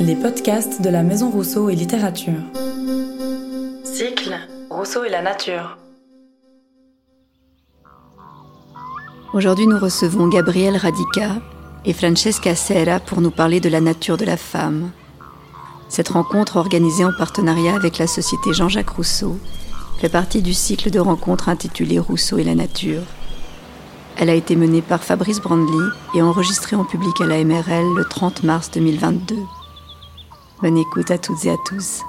Les podcasts de la Maison Rousseau et Littérature. Cycle Rousseau et la nature. Aujourd'hui, nous recevons Gabriel Radica et Francesca Serra pour nous parler de la nature de la femme. Cette rencontre, organisée en partenariat avec la Société Jean-Jacques Rousseau, fait partie du cycle de rencontres intitulé Rousseau et la nature. Elle a été menée par Fabrice Brandly et enregistrée en public à la MRL le 30 mars 2022. Bonne écoute à toutes et à tous.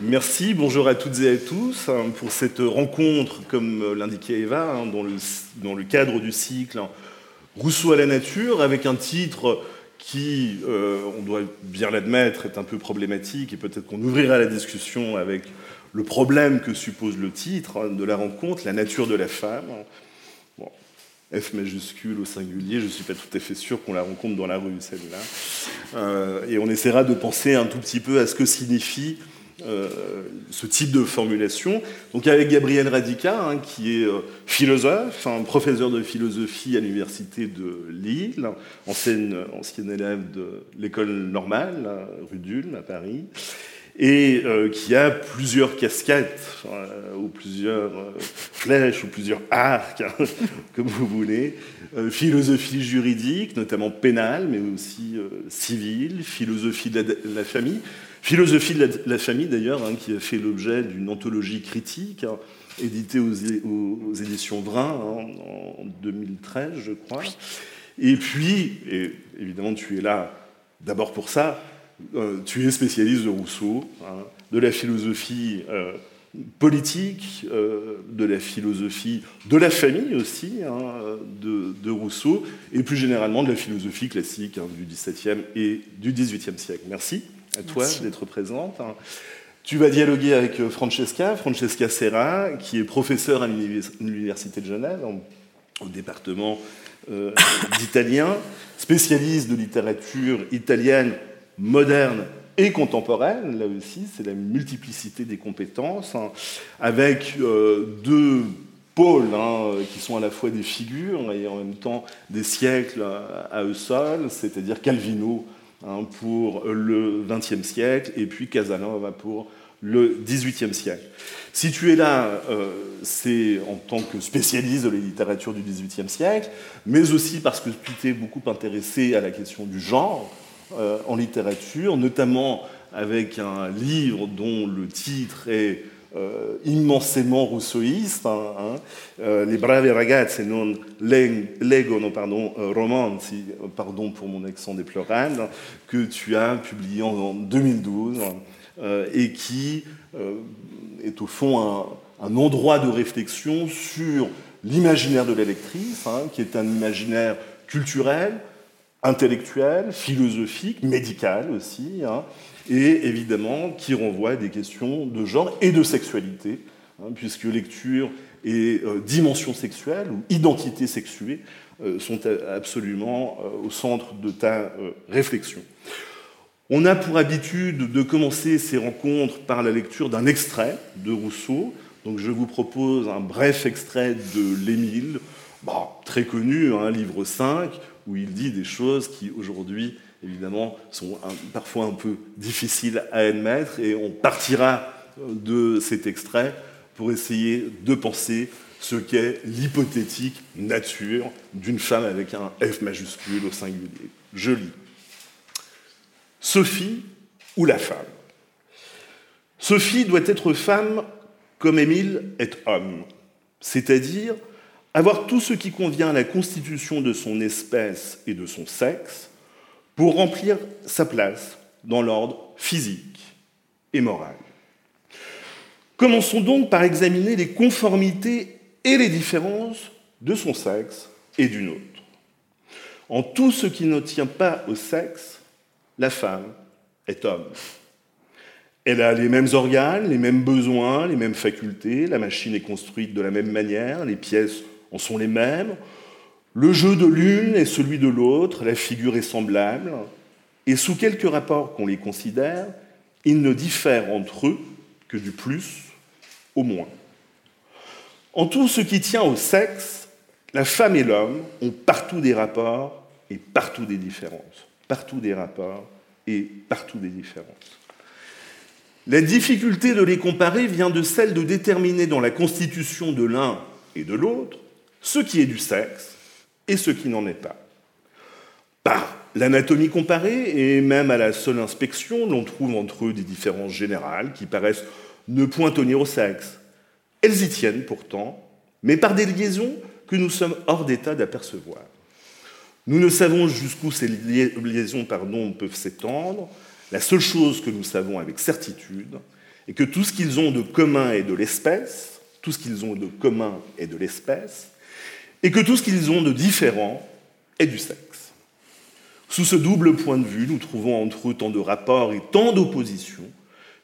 Merci, bonjour à toutes et à tous hein, pour cette rencontre, comme l'indiquait Eva, hein, dans, le, cadre du cycle Rousseau à la nature, avec un titre qui, euh, on doit bien l'admettre, est un peu problématique, et peut-être qu'on ouvrira la discussion avec le problème que suppose le titre hein, de la rencontre, la nature de la femme. F majuscule au singulier, je ne suis pas tout à fait sûr qu'on la rencontre dans la rue, celle-là. Euh, et on essaiera de penser un tout petit peu à ce que signifie euh, ce type de formulation. Donc avec Gabriel Radica, hein, qui est euh, philosophe, professeur de philosophie à l'université de Lille, ancienne, ancienne élève de l'école normale, rue d'Ulm, à Paris, et euh, qui a plusieurs casquettes, euh, ou plusieurs euh, flèches, ou plusieurs arcs, hein, comme vous voulez. philosophie juridique, notamment pénale, mais aussi civile, philosophie de la, famille. Philosophie de la, famille, d'ailleurs, hein, qui a fait l'objet d'une anthologie critique, hein, éditée aux, éditions Vrin en 2013, je crois. Et puis, et évidemment, tu es là d'abord pour ça, euh, tu es spécialiste de Rousseau, hein, de la philosophie euh, politique, euh, de la philosophie de la famille aussi, hein, de, Rousseau, et plus généralement de la philosophie classique hein, du XVIIe et du XVIIIe siècle. Merci à toi d'être présente. Tu vas dialoguer avec Francesca, Francesca Serra, qui est professeure à l'Université de Genève, au département d'italien, spécialiste de littérature italienne moderne et contemporaine, là aussi, c'est la multiplicité des compétences, hein, avec euh, deux pôles hein, qui sont à la fois des figures et en même temps des siècles à eux seuls, c'est-à-dire Calvino hein, pour le XXe siècle et puis Casanova pour le XVIIIe siècle. Si tu es là, euh, c'est en tant que spécialiste de la littérature du XVIIIe siècle, mais aussi parce que tu t'es beaucoup intéressé à la question du genre, euh, en littérature, notamment avec un livre dont le titre est euh, immensément rousseauiste, hein, hein, euh, Les brave ragazze non pardon, romanzi, pardon pour mon accent déplorable, que tu as publié en, 2012 et qui est au fond un, un, endroit de réflexion sur l'imaginaire de la lectrice, hein, qui est un imaginaire culturel, intellectuelle, philosophique, médicale aussi, hein, et évidemment qui renvoie à des questions de genre et de sexualité, hein, puisque lecture et euh, dimension sexuelle ou identité sexuée euh, sont absolument euh, au centre de ta réflexion. On a pour habitude de commencer ces rencontres par la lecture d'un extrait de Rousseau. Donc je vous propose un bref extrait de L'Émile, très connu, hein, livre 5, où il dit des choses qui aujourd'hui, évidemment, sont parfois un peu difficiles à admettre, et on partira de cet extrait pour essayer de penser ce qu'est l'hypothétique nature d'une femme avec un F majuscule au singulier. Je lis. Sophie ou la femme? Sophie doit être femme comme Émile est homme, c'est-à-dire avoir tout ce qui convient à la constitution de son espèce et de son sexe pour remplir sa place dans l'ordre physique et moral. Commençons donc par examiner les conformités et les différences de son sexe et du nôtre. En tout ce qui ne tient pas au sexe, la femme est homme. Elle a les mêmes organes, les mêmes besoins, les mêmes facultés, la machine est construite de la même manière, les pièces en sont les mêmes. Le jeu de l'une est celui de l'autre, la figure est semblable, et sous quelque rapport qu'on les considère, ils ne diffèrent entre eux que du plus au moins. En tout ce qui tient au sexe, La femme et l'homme ont partout des rapports et partout des différences. Partout des rapports et partout des différences. La difficulté de les comparer vient de celle de déterminer dans la constitution de l'un et de l'autre ce qui est du sexe et ce qui n'en est pas. Par l'anatomie comparée et même à la seule inspection, l'on trouve entre eux des différences générales qui paraissent ne point tenir au sexe. Elles y tiennent pourtant, mais par des liaisons que nous sommes hors d'état d'apercevoir. Nous ne savons jusqu'où ces liaisons pardon, peuvent s'étendre. La seule chose que nous savons avec certitude est que tout ce qu'ils ont de commun est de l'espèce, tout ce qu'ils ont de commun est de l'espèce, et que tout ce qu'ils ont de différent est du sexe. Sous ce double point de vue, nous trouvons entre eux tant de rapports et tant d'oppositions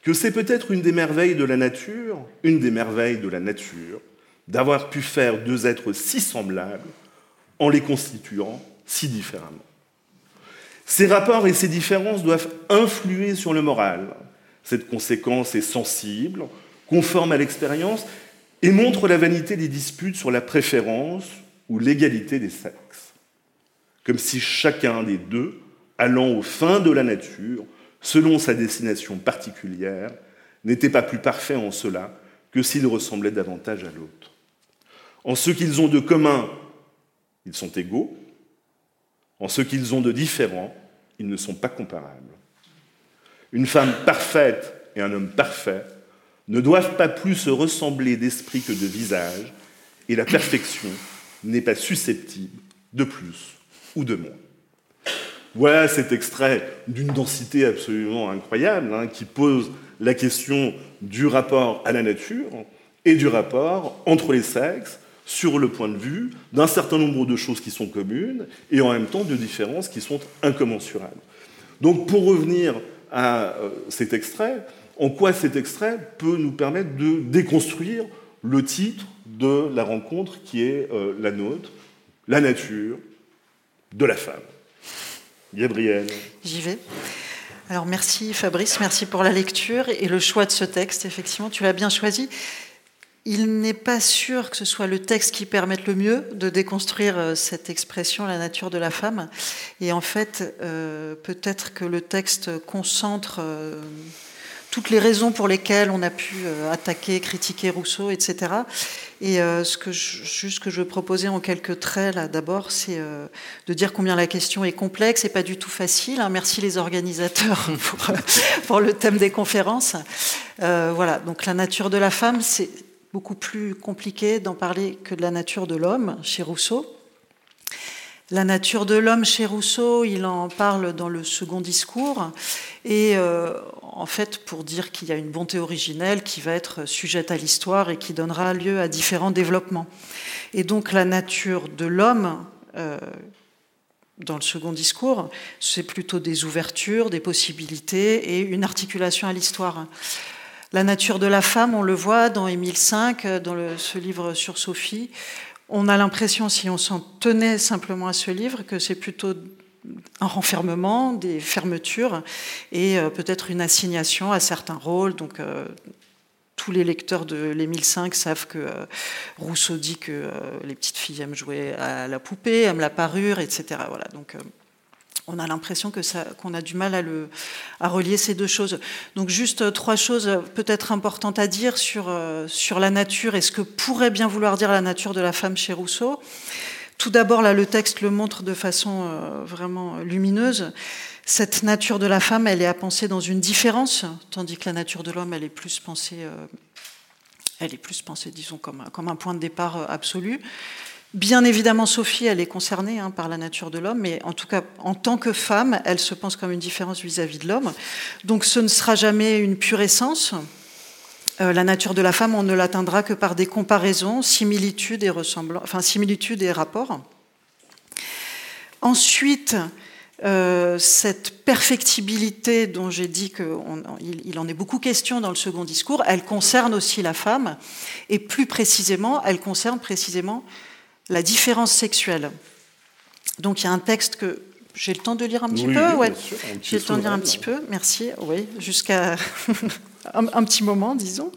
que c'est peut-être une des merveilles de la nature, une des merveilles de la nature, d'avoir pu faire deux êtres si semblables en les constituant si différemment. Ces rapports et ces différences doivent influer sur le moral. Cette conséquence est sensible, conforme à l'expérience et montre la vanité des disputes sur la préférence ou l'égalité des sexes. Comme si chacun des deux, allant aux fins de la nature, selon sa destination particulière, n'était pas plus parfait en cela que s'il ressemblait davantage à l'autre. En ce qu'ils ont de commun, ils sont égaux, en ce qu'ils ont de différent, ils ne sont pas comparables. Une femme parfaite et un homme parfait ne doivent pas plus se ressembler d'esprit que de visage, et la perfection n'est pas susceptible de plus ou de moins. Voilà cet extrait d'une densité absolument incroyable hein, qui pose la question du rapport à la nature et du rapport entre les sexes sur le point de vue d'un certain nombre de choses qui sont communes et en même temps de différences qui sont incommensurables. Donc pour revenir à euh, cet extrait, en quoi cet extrait peut nous permettre de déconstruire le titre de la rencontre qui est euh, la nôtre, la nature de la femme. Gabriel. J'y vais. Alors merci Fabrice, merci pour la lecture et le choix de ce texte. Effectivement, tu l'as bien choisi il n'est pas sûr que ce soit le texte qui permette le mieux de déconstruire euh, cette expression, la nature de la femme. Et en fait, euh, peut-être que le texte concentre toutes les raisons pour lesquelles on a pu attaquer, critiquer Rousseau, etc. Et ce que je, juste que je proposer en quelques traits, là, d'abord, c'est de dire combien la question est complexe et pas du tout facile. Hein. Merci les organisateurs pour, pour, le thème des conférences. voilà, donc la nature de la femme, c'est beaucoup plus compliqué d'en parler que de la nature de l'homme chez Rousseau. La nature de l'homme chez Rousseau, il en parle dans le second discours, et euh, en fait pour dire qu'il y a une bonté originelle qui va être sujette à l'histoire et qui donnera lieu à différents développements. Et donc la nature de l'homme, euh, dans le second discours, c'est plutôt des ouvertures, des possibilités et une articulation à l'histoire. La nature de la femme, on le voit dans Émile V, dans ce livre sur Sophie. On a l'impression, si on s'en tenait simplement à ce livre, que c'est plutôt un renfermement, des fermetures et euh, peut-être une assignation à certains rôles. Donc, euh, tous les lecteurs de l'Émile V savent que euh, Rousseau dit que les petites filles aiment jouer à la poupée, aiment la parure, etc. Voilà. Donc, on a l'impression que qu'on a du mal à, à relier ces deux choses. Donc juste trois choses peut-être importantes à dire sur, sur la nature et ce que pourrait bien vouloir dire la nature de la femme chez Rousseau. Tout d'abord, là, le texte le montre de façon euh, vraiment lumineuse. Cette nature de la femme, elle est à penser dans une différence, tandis que la nature de l'homme, elle est plus pensée, elle est plus pensée, disons, comme, un point de départ absolu. Bien évidemment, Sophie, elle est concernée hein, par la nature de l'homme, mais en tout cas, en tant que femme, elle se pense comme une différence vis-à-vis de l'homme. Donc ce ne sera jamais une pure essence. Euh, la nature de la femme, on ne l'atteindra que par des comparaisons, similitudes et ressemblances, enfin similitudes et rapports. Ensuite, euh, cette perfectibilité dont j'ai dit qu'il en est beaucoup question dans le second discours, elle concerne aussi la femme, et plus précisément, elle concerne précisément la différence sexuelle. Donc il y a un texte que j'ai le temps de lire un petit peu ouais. J'ai le temps de lire un petit peu, merci. Oui, jusqu'à un, petit moment, disons.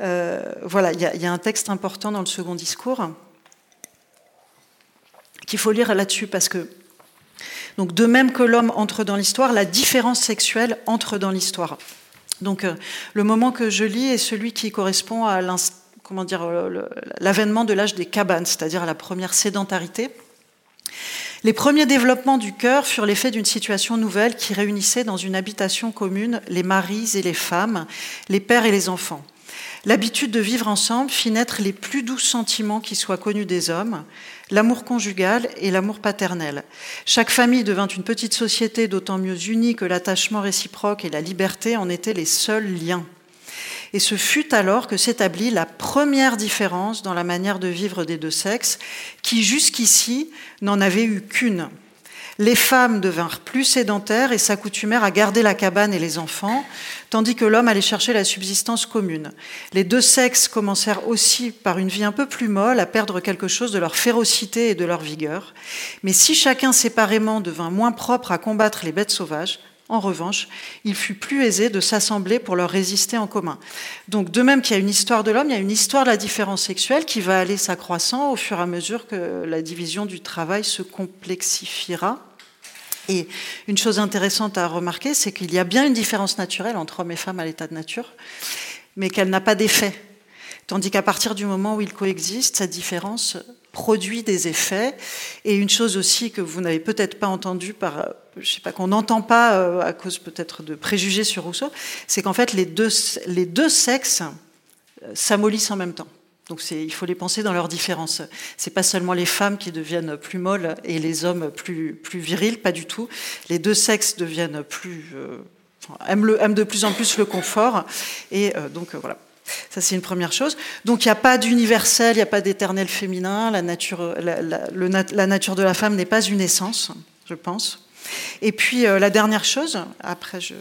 Euh, voilà, il y, a un texte important dans le second discours. qu'il faut lire là-dessus parce que donc de même que l'homme entre dans l'histoire, la différence sexuelle entre dans l'histoire. Donc euh, le moment que je lis est celui qui correspond à l'avènement de l'âge des cabanes, c'est-à-dire à la première sédentarité. Les premiers développements du cœur furent l'effet d'une situation nouvelle qui réunissait dans une habitation commune les maris et les femmes, les pères et les enfants. L'habitude de vivre ensemble fit naître les plus doux sentiments qui soient connus des hommes, l'amour conjugal et l'amour paternel. Chaque famille devint une petite société d'autant mieux unie que l'attachement réciproque et la liberté en étaient les seuls liens. Et ce fut alors que s'établit la première différence dans la manière de vivre des deux sexes, qui jusqu'ici n'en avait eu qu'une. Les femmes devinrent plus sédentaires et s'accoutumèrent à garder la cabane et les enfants, tandis que l'homme allait chercher la subsistance commune. Les deux sexes commencèrent aussi par une vie un peu plus molle à perdre quelque chose de leur férocité et de leur vigueur. Mais si chacun séparément devint moins propre à combattre les bêtes sauvages, en revanche, il fut plus aisé de s'assembler pour leur résister en commun. Donc, de même qu'il y a une histoire de l'homme, il y a une histoire de la différence sexuelle qui va aller s'accroissant au fur et à mesure que la division du travail se complexifiera. Et une chose intéressante à remarquer, c'est qu'il y a bien une différence naturelle entre hommes et femmes à l'état de nature, mais qu'elle n'a pas d'effet. Tandis qu'à partir du moment où ils coexistent, cette différence produit des effets. Et une chose aussi que vous n'avez peut-être pas entendue par, je sais pas, qu'on n'entend pas euh, à cause peut-être de préjugés sur Rousseau, c'est qu'en fait les deux, les deux sexes euh, s'amollissent en même temps. Donc il faut les penser dans leurs différences. C'est pas seulement les femmes qui deviennent plus molles et les hommes plus, plus virils, pas du tout. Les deux sexes deviennent plus, euh, aiment, de plus en plus le confort. Et donc voilà. Ça, c'est une première chose. Donc, il n'y a pas d'universel, il n'y a pas d'éternel féminin. La nature, la, nature de la femme n'est pas une essence, je pense. Et puis, euh, la dernière chose, après, je,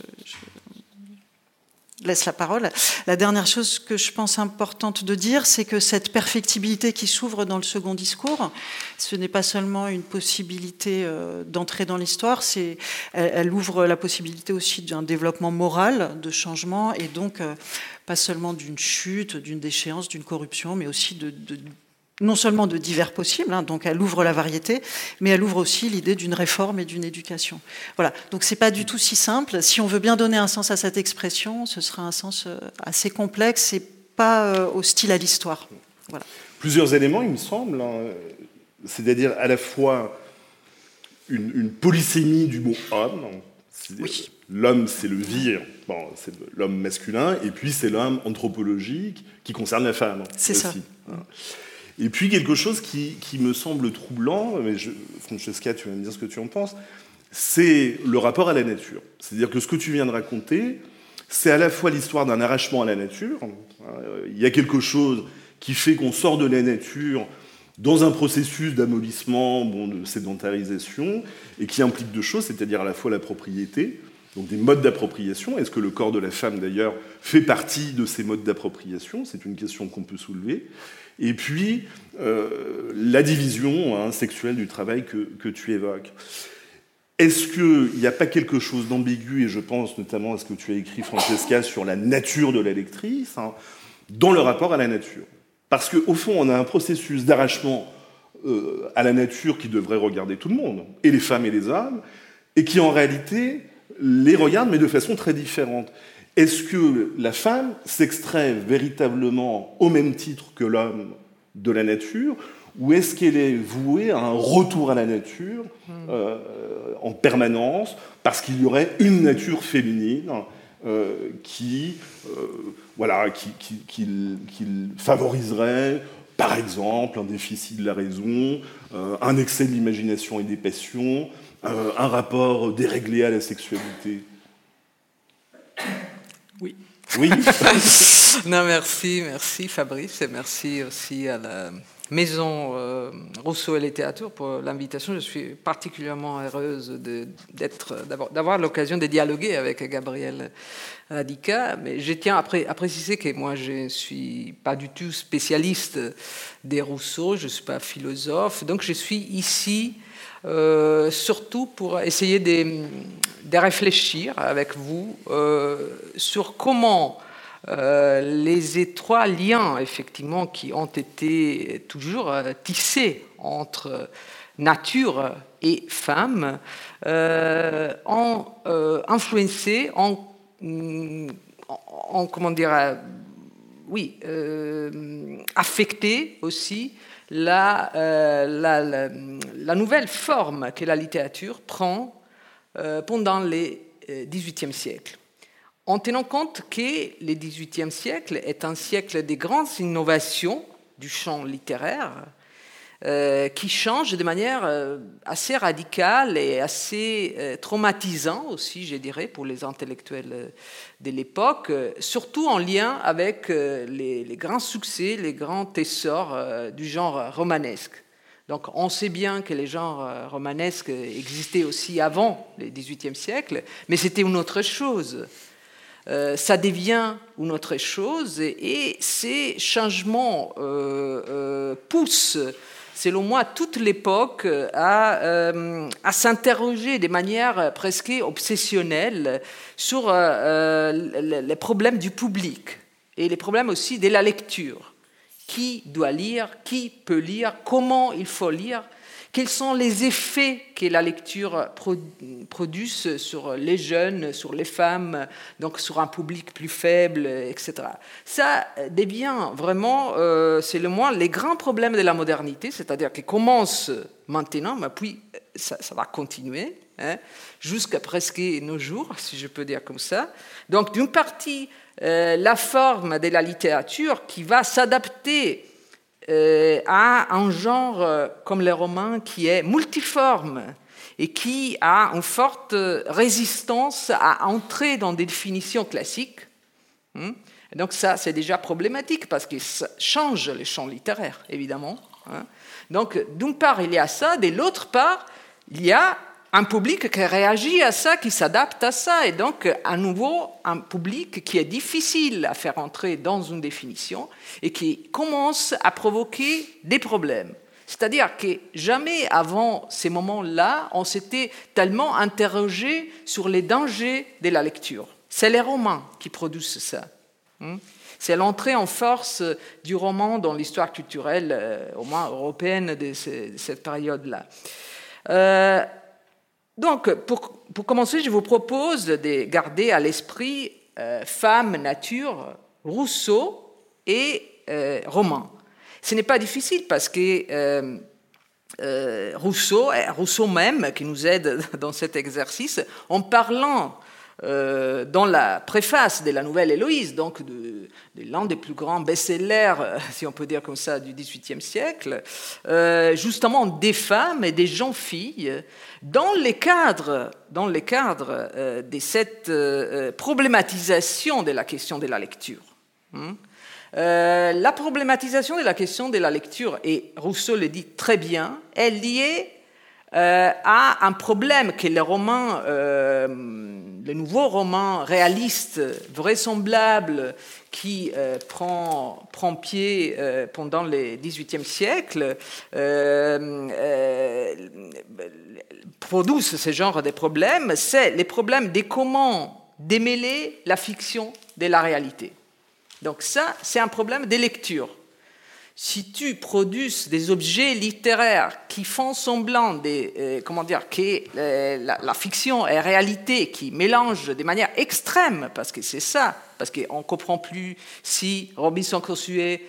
laisse la parole. La dernière chose que je pense importante de dire, c'est que cette perfectibilité qui s'ouvre dans le second discours, ce n'est pas seulement une possibilité euh, d'entrer dans l'histoire, c'est, elle, ouvre la possibilité aussi d'un développement moral, de changement, et donc euh, pas seulement d'une chute, d'une déchéance, d'une corruption, mais aussi de non seulement de divers possibles, hein, donc elle ouvre la variété, mais elle ouvre aussi l'idée d'une réforme et d'une éducation. Voilà, donc c'est pas du tout si simple. Si on veut bien donner un sens à cette expression, ce sera un sens euh, assez complexe et pas euh, hostile à l'histoire. Voilà. Plusieurs éléments, il me semble, hein, c'est-à-dire à la fois une, une, polysémie du mot homme. Oui. L'homme, c'est le vir, bon, c'est l'homme masculin, et puis c'est l'homme anthropologique qui concerne la femme. C'est ça. Hein. Et puis quelque chose qui, me semble troublant, mais Francesca, tu vas me dire ce que tu en penses, c'est le rapport à la nature. C'est-à-dire que ce que tu viens de raconter, c'est à la fois l'histoire d'un arrachement à la nature. Il y a quelque chose qui fait qu'on sort de la nature dans un processus d'amollissement, bon, de sédentarisation, et qui implique deux choses, c'est-à-dire à la fois la propriété, donc des modes d'appropriation. Est-ce que le corps de la femme, d'ailleurs, fait partie de ces modes d'appropriation? C'est une question qu'on peut soulever et puis euh, la division hein, sexuelle du travail que, tu évoques. Est-ce qu'il n'y a pas quelque chose d'ambigu, et je pense notamment à ce que tu as écrit, Francesca, sur la nature de la lectrice, hein, dans le rapport à la nature? Parce qu'au fond, on a un processus d'arrachement euh, à la nature qui devrait regarder tout le monde, et les femmes et les hommes, et qui en réalité les regarde, mais de façon très différente. Est-ce que la femme s'extrait véritablement au même titre que l'homme de la nature ou est-ce qu'elle est vouée à un retour à la nature hmm. euh, en permanence parce qu'il y aurait une nature féminine euh, qui, euh, voilà, qui, qui, qui, qui, favoriserait, par exemple, un déficit de la raison, un excès de l'imagination et des passions, un rapport déréglé à la sexualité? Oui. Oui. non, merci, merci Fabrice et merci aussi à la Maison euh, Rousseau et littérature pour l'invitation. Je suis particulièrement heureuse d'avoir l'occasion de dialoguer avec Gabriel Radica. Mais je tiens à, préciser que moi, je ne suis pas du tout spécialiste des Rousseau, je ne suis pas philosophe. Donc, je suis ici euh, surtout pour essayer de, de, réfléchir avec vous euh, sur comment euh, les étroits liens, effectivement, qui ont été toujours euh, tissés entre nature et femme, ont influencé, ont, comment dire, oui, affecté aussi la, la, la, nouvelle forme que la littérature prend pendant les XVIIIe siècle en tenant compte que le XVIIIe siècle est un siècle des grandes innovations du champ littéraire, euh, qui change de manière euh, assez radicale et assez euh, traumatisante aussi, je dirais, pour les intellectuels de l'époque, surtout en lien avec les, les, grands succès, les grands essors du genre romanesque. Donc on sait bien que les genres romanesques existaient aussi avant le XVIIIe siècle, mais c'était une autre chose. Euh, ça devient une autre chose et, ces changements euh, euh, poussent, selon moi, toute l'époque à, s'interroger de manière presque obsessionnelle sur les problèmes du public et les problèmes aussi de la lecture. Qui doit lire, qui peut lire, comment il faut lire quels sont les effets que la lecture produit sur les jeunes, sur les femmes, donc sur un public plus faible, etc. Ça devient vraiment, euh, c'est le moins, les grands problèmes de la modernité, c'est-à-dire qui commence maintenant, mais puis ça, va continuer. Hein, jusqu'à presque nos jours, si je peux dire comme ça. Donc, d'une partie, euh, la forme de la littérature qui va s'adapter euh, a un genre euh, comme les romans qui est multiforme et qui a une forte résistance à entrer dans des définitions classiques. Hmm? donc ça, c'est déjà problématique parce ça change les champs littéraires, évidemment. Hein. Donc d'une part, il y a ça, de l'autre part, il y a un public qui réagit à ça, qui s'adapte à ça, et donc à nouveau un public qui est difficile à faire entrer dans une définition et qui commence à provoquer des problèmes. C'est-à-dire que jamais avant ces moments-là, on s'était tellement interrogé sur les dangers de la lecture. C'est les romans qui produisent ça. Hmm? C'est l'entrée en force du roman dans l'histoire culturelle, euh, au moins européenne, de cette période-là. Euh, donc, pour, commencer, je vous propose de garder à l'esprit euh, femme, nature, Rousseau et euh, roman. Ce n'est pas difficile parce que euh, Rousseau, Rousseau même, qui nous aide dans cet exercice, en parlant euh, dans la préface de la Nouvelle Héloïse, donc de, l'un des plus grands best-sellers, euh, si on peut dire comme ça, du XVIIIe siècle, euh, justement des femmes et des jeunes filles, dans les cadres, dans les cadres de cette problématisation de la question de la lecture. Hein. la problématisation de la question de la lecture, et Rousseau le dit très bien, est liée euh, un problème que les romans, euh, les nouveaux romans réalistes, vraisemblables, qui euh, prend, prend, pied euh, pendant le XVIIIe siècle, produisent ce genre de problèmes, c'est les problèmes de comment démêler la fiction de la réalité. Donc ça, c'est un problème de lecture si tu produis des objets littéraires qui font semblant de, euh, comment dire, que euh, la, fiction est réalité, qui mélange de manière extrême, parce que c'est ça, parce qu'on ne comprend plus si Robinson Crusoe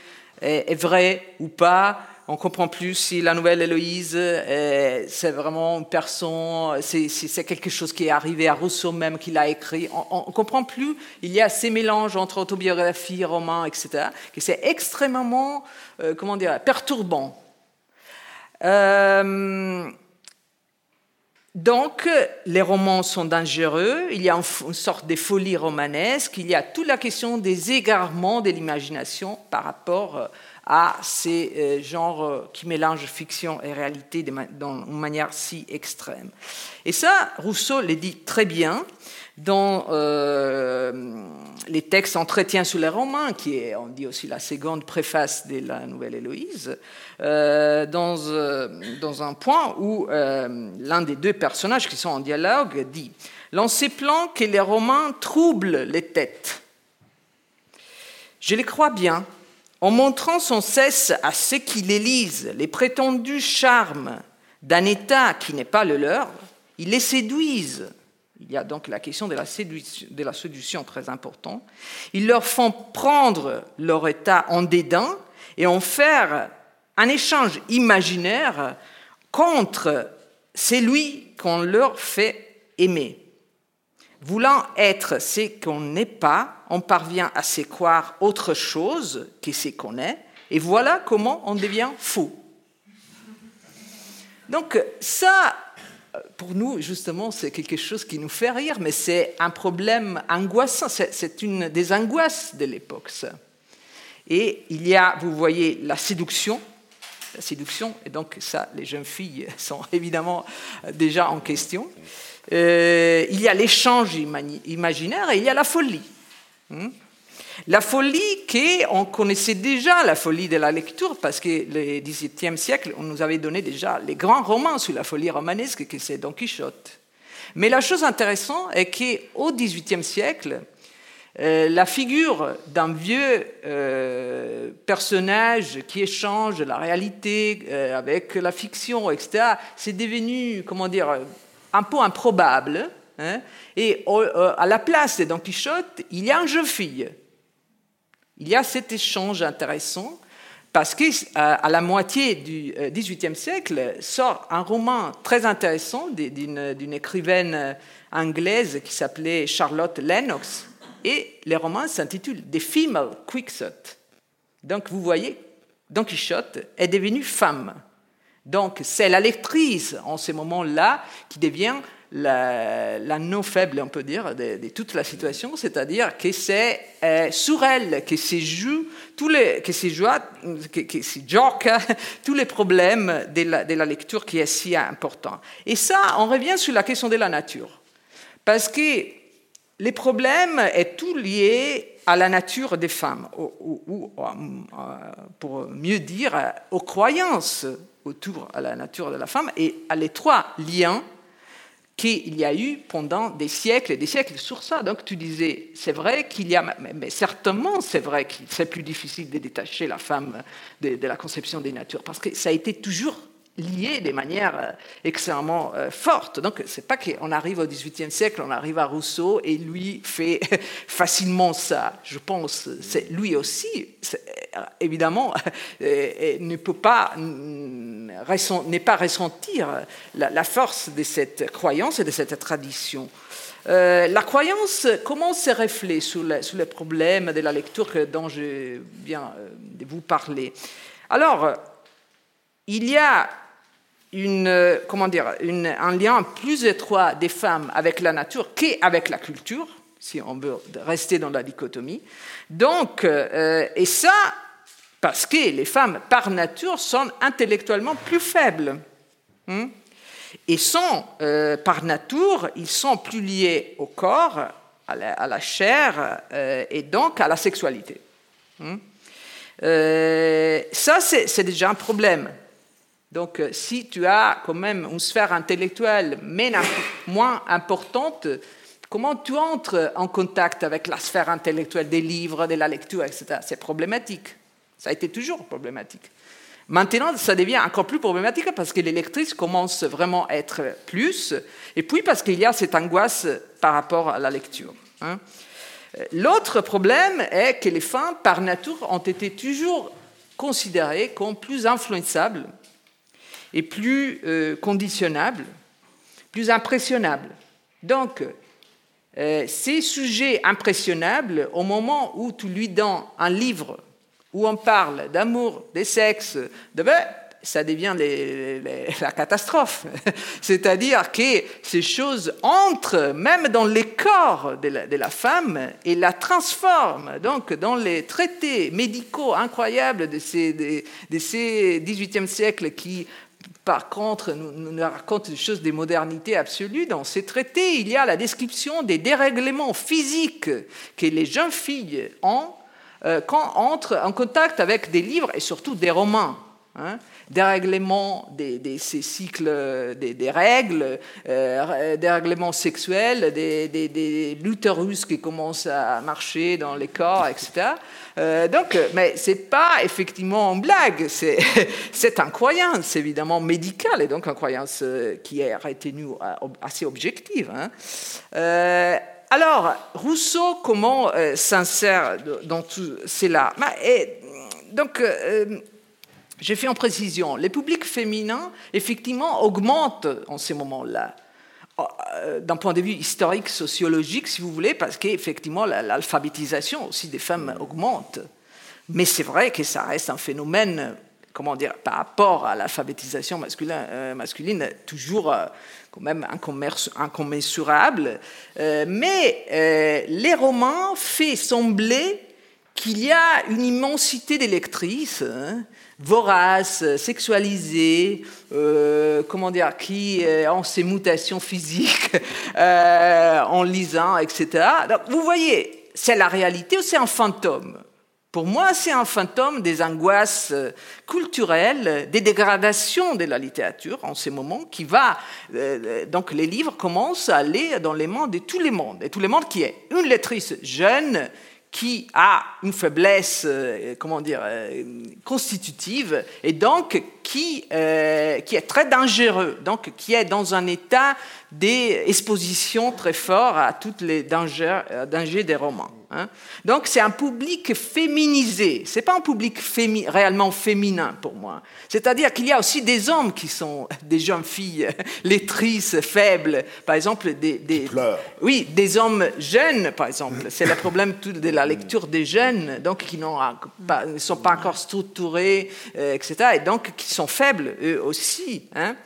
est vrai ou pas, on comprend plus si la nouvelle Héloïse, euh, c'est vraiment une personne, c'est quelque chose qui est arrivé à Rousseau même, qu'il a écrit. On ne comprend plus. Il y a ces mélanges entre autobiographie, roman, etc., que c'est extrêmement, euh, comment dire, perturbant. Euh, donc, les romans sont dangereux, il y a une sorte de folie romanesque, il y a toute la question des égarements de l'imagination par rapport à ces euh, genres euh, qui mélangent fiction et réalité d'une manière si extrême. Et ça, Rousseau le dit très bien dans euh, les textes Entretien sur les romans, qui est, on dit aussi la seconde préface de la Nouvelle Héloïse, dans, dans, un point où l'un des deux personnages qui sont en dialogue dit L'on plan que les romans troublent les têtes. Je les crois bien, en montrant sans cesse à ceux qui les lisent les prétendus charmes d'un état qui n'est pas le leur, ils les séduisent. Il y a donc la question de la, séduction, très importante. Ils leur font prendre leur état en dédain et en faire un échange imaginaire contre celui qu'on leur fait aimer. Voulant être ce qu'on n'est pas, on parvient à se croire autre chose que ce qu'on est, et voilà comment on devient fou. Donc ça, pour nous, justement, c'est quelque chose qui nous fait rire, mais c'est un problème angoissant, c'est une des angoisses de l'époque. Et il y a, vous voyez, la séduction, la séduction, et donc ça, les jeunes filles sont évidemment déjà en question. Euh, il y a l'échange imaginaire et il y a la folie. Hmm? La folie qu'on connaissait déjà, la folie de la lecture, parce que le XVIIe siècle, on nous avait donné déjà les grands romans sur la folie romanesque, que c'est Don Quichotte. Mais la chose intéressante est qu'au XVIIIe siècle, euh, la figure d'un vieux euh, personnage qui échange la réalité avec la fiction, etc., c'est devenu, comment dire, un peu improbable. Hein. et à la place de Don Quichotte, il y a un jeune fille il y a cet échange intéressant parce qu'à la moitié du XVIIIe siècle sort un roman très intéressant d'une écrivaine anglaise qui s'appelait Charlotte Lennox, et le roman s'intitule The Female Quixote. Donc vous voyez, Don Quichotte est devenue femme. Donc c'est la lectrice en ce moment-là qui devient la, non faible, on peut dire, de, toute la situation, c'est-à-dire que c'est euh, sur elle que se jouent tous les, que se que, que se tous les problèmes de la, de la, lecture qui est si important. Et ça, on revient sur la question de la nature, parce que les problèmes est tout lié à la nature des femmes, ou, pour mieux dire, aux croyances autour de la nature de la femme et à les trois liens qu'il y a eu pendant des siècles et des siècles sur ça. Donc tu disais, c'est vrai qu'il y a, mais certainement c'est vrai que c'est plus difficile de détacher la femme de, la conception des natures, parce que ça a été toujours liés de manière euh, extrêmement euh, forte. Donc, c'est pas qu'on arrive au XVIIIe siècle, on arrive à Rousseau et lui fait facilement ça. Je pense, c'est lui aussi, euh, évidemment, ne peut pas n'est pas ressentir la, force de cette croyance et de cette tradition. la croyance, comment se reflète sur, sur les problèmes de la lecture dont je viens de vous parler Alors, il y a une, comment dire, un lien plus étroit des femmes avec la nature qu'avec la culture, si on veut rester dans la dichotomie. Donc, euh, et ça, parce que les femmes, par nature, sont intellectuellement plus faibles. Hein, et sont, euh, par nature, ils sont plus liés au corps, à la, chair, euh, et donc à la sexualité. Hein. ça, c'est déjà un problème. Donc, euh, si tu as quand même une sphère intellectuelle moins importante, comment tu entres en contact avec la sphère intellectuelle des livres, de la lecture, etc. C'est problématique. Ça a été toujours problématique. Maintenant, ça devient encore plus problématique parce que les lectrices commencent vraiment à être plus, et puis parce qu'il y a cette angoisse par rapport à la lecture. Hein. L'autre problème est que les femmes, par nature, ont été toujours considérées comme plus influençables et plus euh, conditionnable, plus impressionnable. Donc, euh, ces sujets impressionnables, au moment où tu lui donnes un livre où on parle d'amour, de sexe, de ben, ça devient la catastrophe. C'est-à-dire que ces choses entrent même dans les corps de la, femme et la transforment. Donc, dans les traités médicaux incroyables de ces, de, de ces 18e siècles qui par contre, nous, nous raconte des choses des modernités absolues. Dans ces traités, il y a la description des dérèglements physiques que les jeunes filles ont euh, quand entrent en contact avec des livres et surtout des romans. Hein, dérèglement des, ces cycles des, règles, euh, dérèglement sexuel, des, des, l'utérus qui commencent à marcher dans les corps, etc. Euh, donc, mais c'est pas effectivement une blague, c'est, c'est croyance évidemment médicale et donc une croyance euh, qui est retenue assez objective. Hein. Euh, alors, Rousseau, comment s'insère dans tout cela? Et, Donc, j'ai fait en précision, les publics féminins, effectivement, augmentent en ces moments-là euh, d'un point de vue historique, sociologique, si vous voulez, parce qu'effectivement, l'alphabétisation aussi des femmes augmente. Mais c'est vrai que ça reste un phénomène, comment dire, par rapport à l'alphabétisation masculine, euh, masculine, toujours euh, quand même incommensurable. mais les romans font sembler qu'il y a une immensité d'électrices. Hein, vorace, sexualisé, euh, comment dire, qui ont ses mutations physiques euh, en lisant, etc. Vous voyez, c'est la réalité ou c'est un fantôme? Pour moi, c'est un fantôme des angoisses culturelles, des dégradations de la littérature en ces moments, qui va. Euh, donc, les livres commencent à aller dans les mondes de tous les mondes, et tous les mondes qui est une lectrice jeune qui a une faiblesse, euh, comment dire, euh, constitutive, et donc euh, qui est très dangereux, donc qui est dans un état d'exposition très fort à tous les dangers, dangers des romans. Hein. Donc c'est un public féminisé, c'est pas un public réellement féminin pour moi. C'est-à-dire qu'il y a aussi des hommes qui sont des jeunes filles lettrices, faibles, par exemple des, des oui des hommes jeunes par exemple. C'est le problème de la lecture des jeunes, donc qui ne sont pas encore structurés, euh, etc. Et donc qui sont faibles eux aussi. Hein.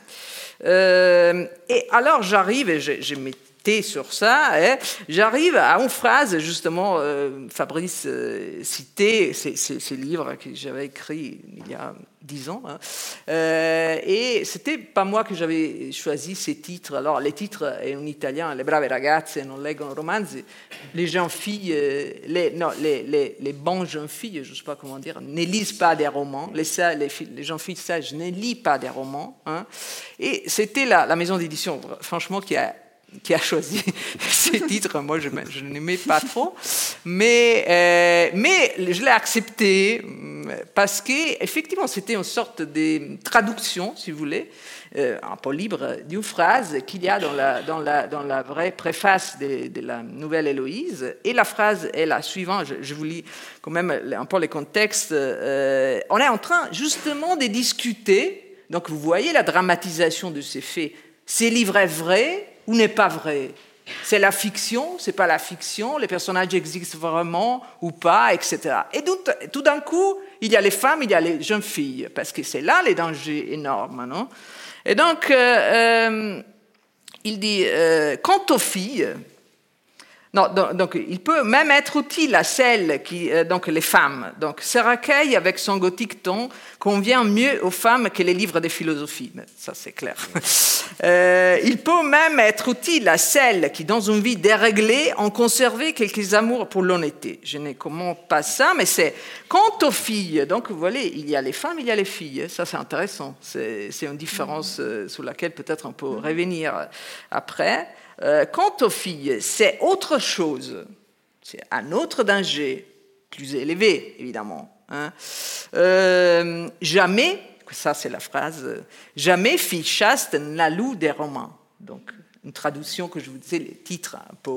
Euh, et alors j'arrive et j'ai sur ça. Hein. J'arrive à une phrase, justement, euh, Fabrice euh, citait ces, livres que j'avais écrits il y a dix ans. Hein. Euh, et c'était pas moi que j'avais choisi ces titres. Alors, les titres en italien, Les brave ragazze non leggono romanzi, les jeunes filles, euh, non, les, les, bonnes jeunes filles, je ne sais pas comment dire, ne lisent pas des romans. Les, jeunes filles sages ne lisent pas des romans. Hein. Et c'était la maison d'édition, franchement, qui a qui a choisi ces titres. Moi, je, je n'aimais pas trop. Mais, euh, mais je l'ai accepté parce qu'effectivement, c'était une sorte de traduction, si vous voulez, euh, un peu libre, d'une phrase qu'il y a dans la, dans la, dans la vraie préface de, la nouvelle Héloïse. Et la phrase est la suivante. Je, vous lis quand même un peu les contextes. Euh, on est en train justement de discuter. Donc, vous voyez la dramatisation de ces faits. Ces livres est vrai ou n'est pas vrai C'est la fiction, c'est pas la fiction, les personnages existent vraiment ou pas, etc. Et tout, d'un coup, il y a les femmes, il y a les jeunes filles, parce que c'est là les dangers énormes, non? Et donc, euh, euh, il dit, euh, quant aux filles, non, donc, il peut même être utile à celles qui, euh, donc les femmes. Donc, ce recueil avec son gothique ton convient mieux aux femmes que les livres de philosophie. ça, c'est clair. Euh, il peut même être utile à celles qui, dans une vie déréglée, ont conservé quelques amours pour l'honnêteté. Je ne commente pas ça, mais c'est quant aux filles. Donc, vous voyez, il y a les femmes, il y a les filles. Ça, c'est intéressant. C'est une différence euh, sur laquelle peut-être on peut revenir après. Euh, quant aux filles, c'est autre chose. C'est un autre danger, plus élevé, évidemment. Hein. Euh, jamais, ça c'est la phrase, jamais fille chaste n'a lu des romans. Donc, une traduction que je vous disais, les titres un peu,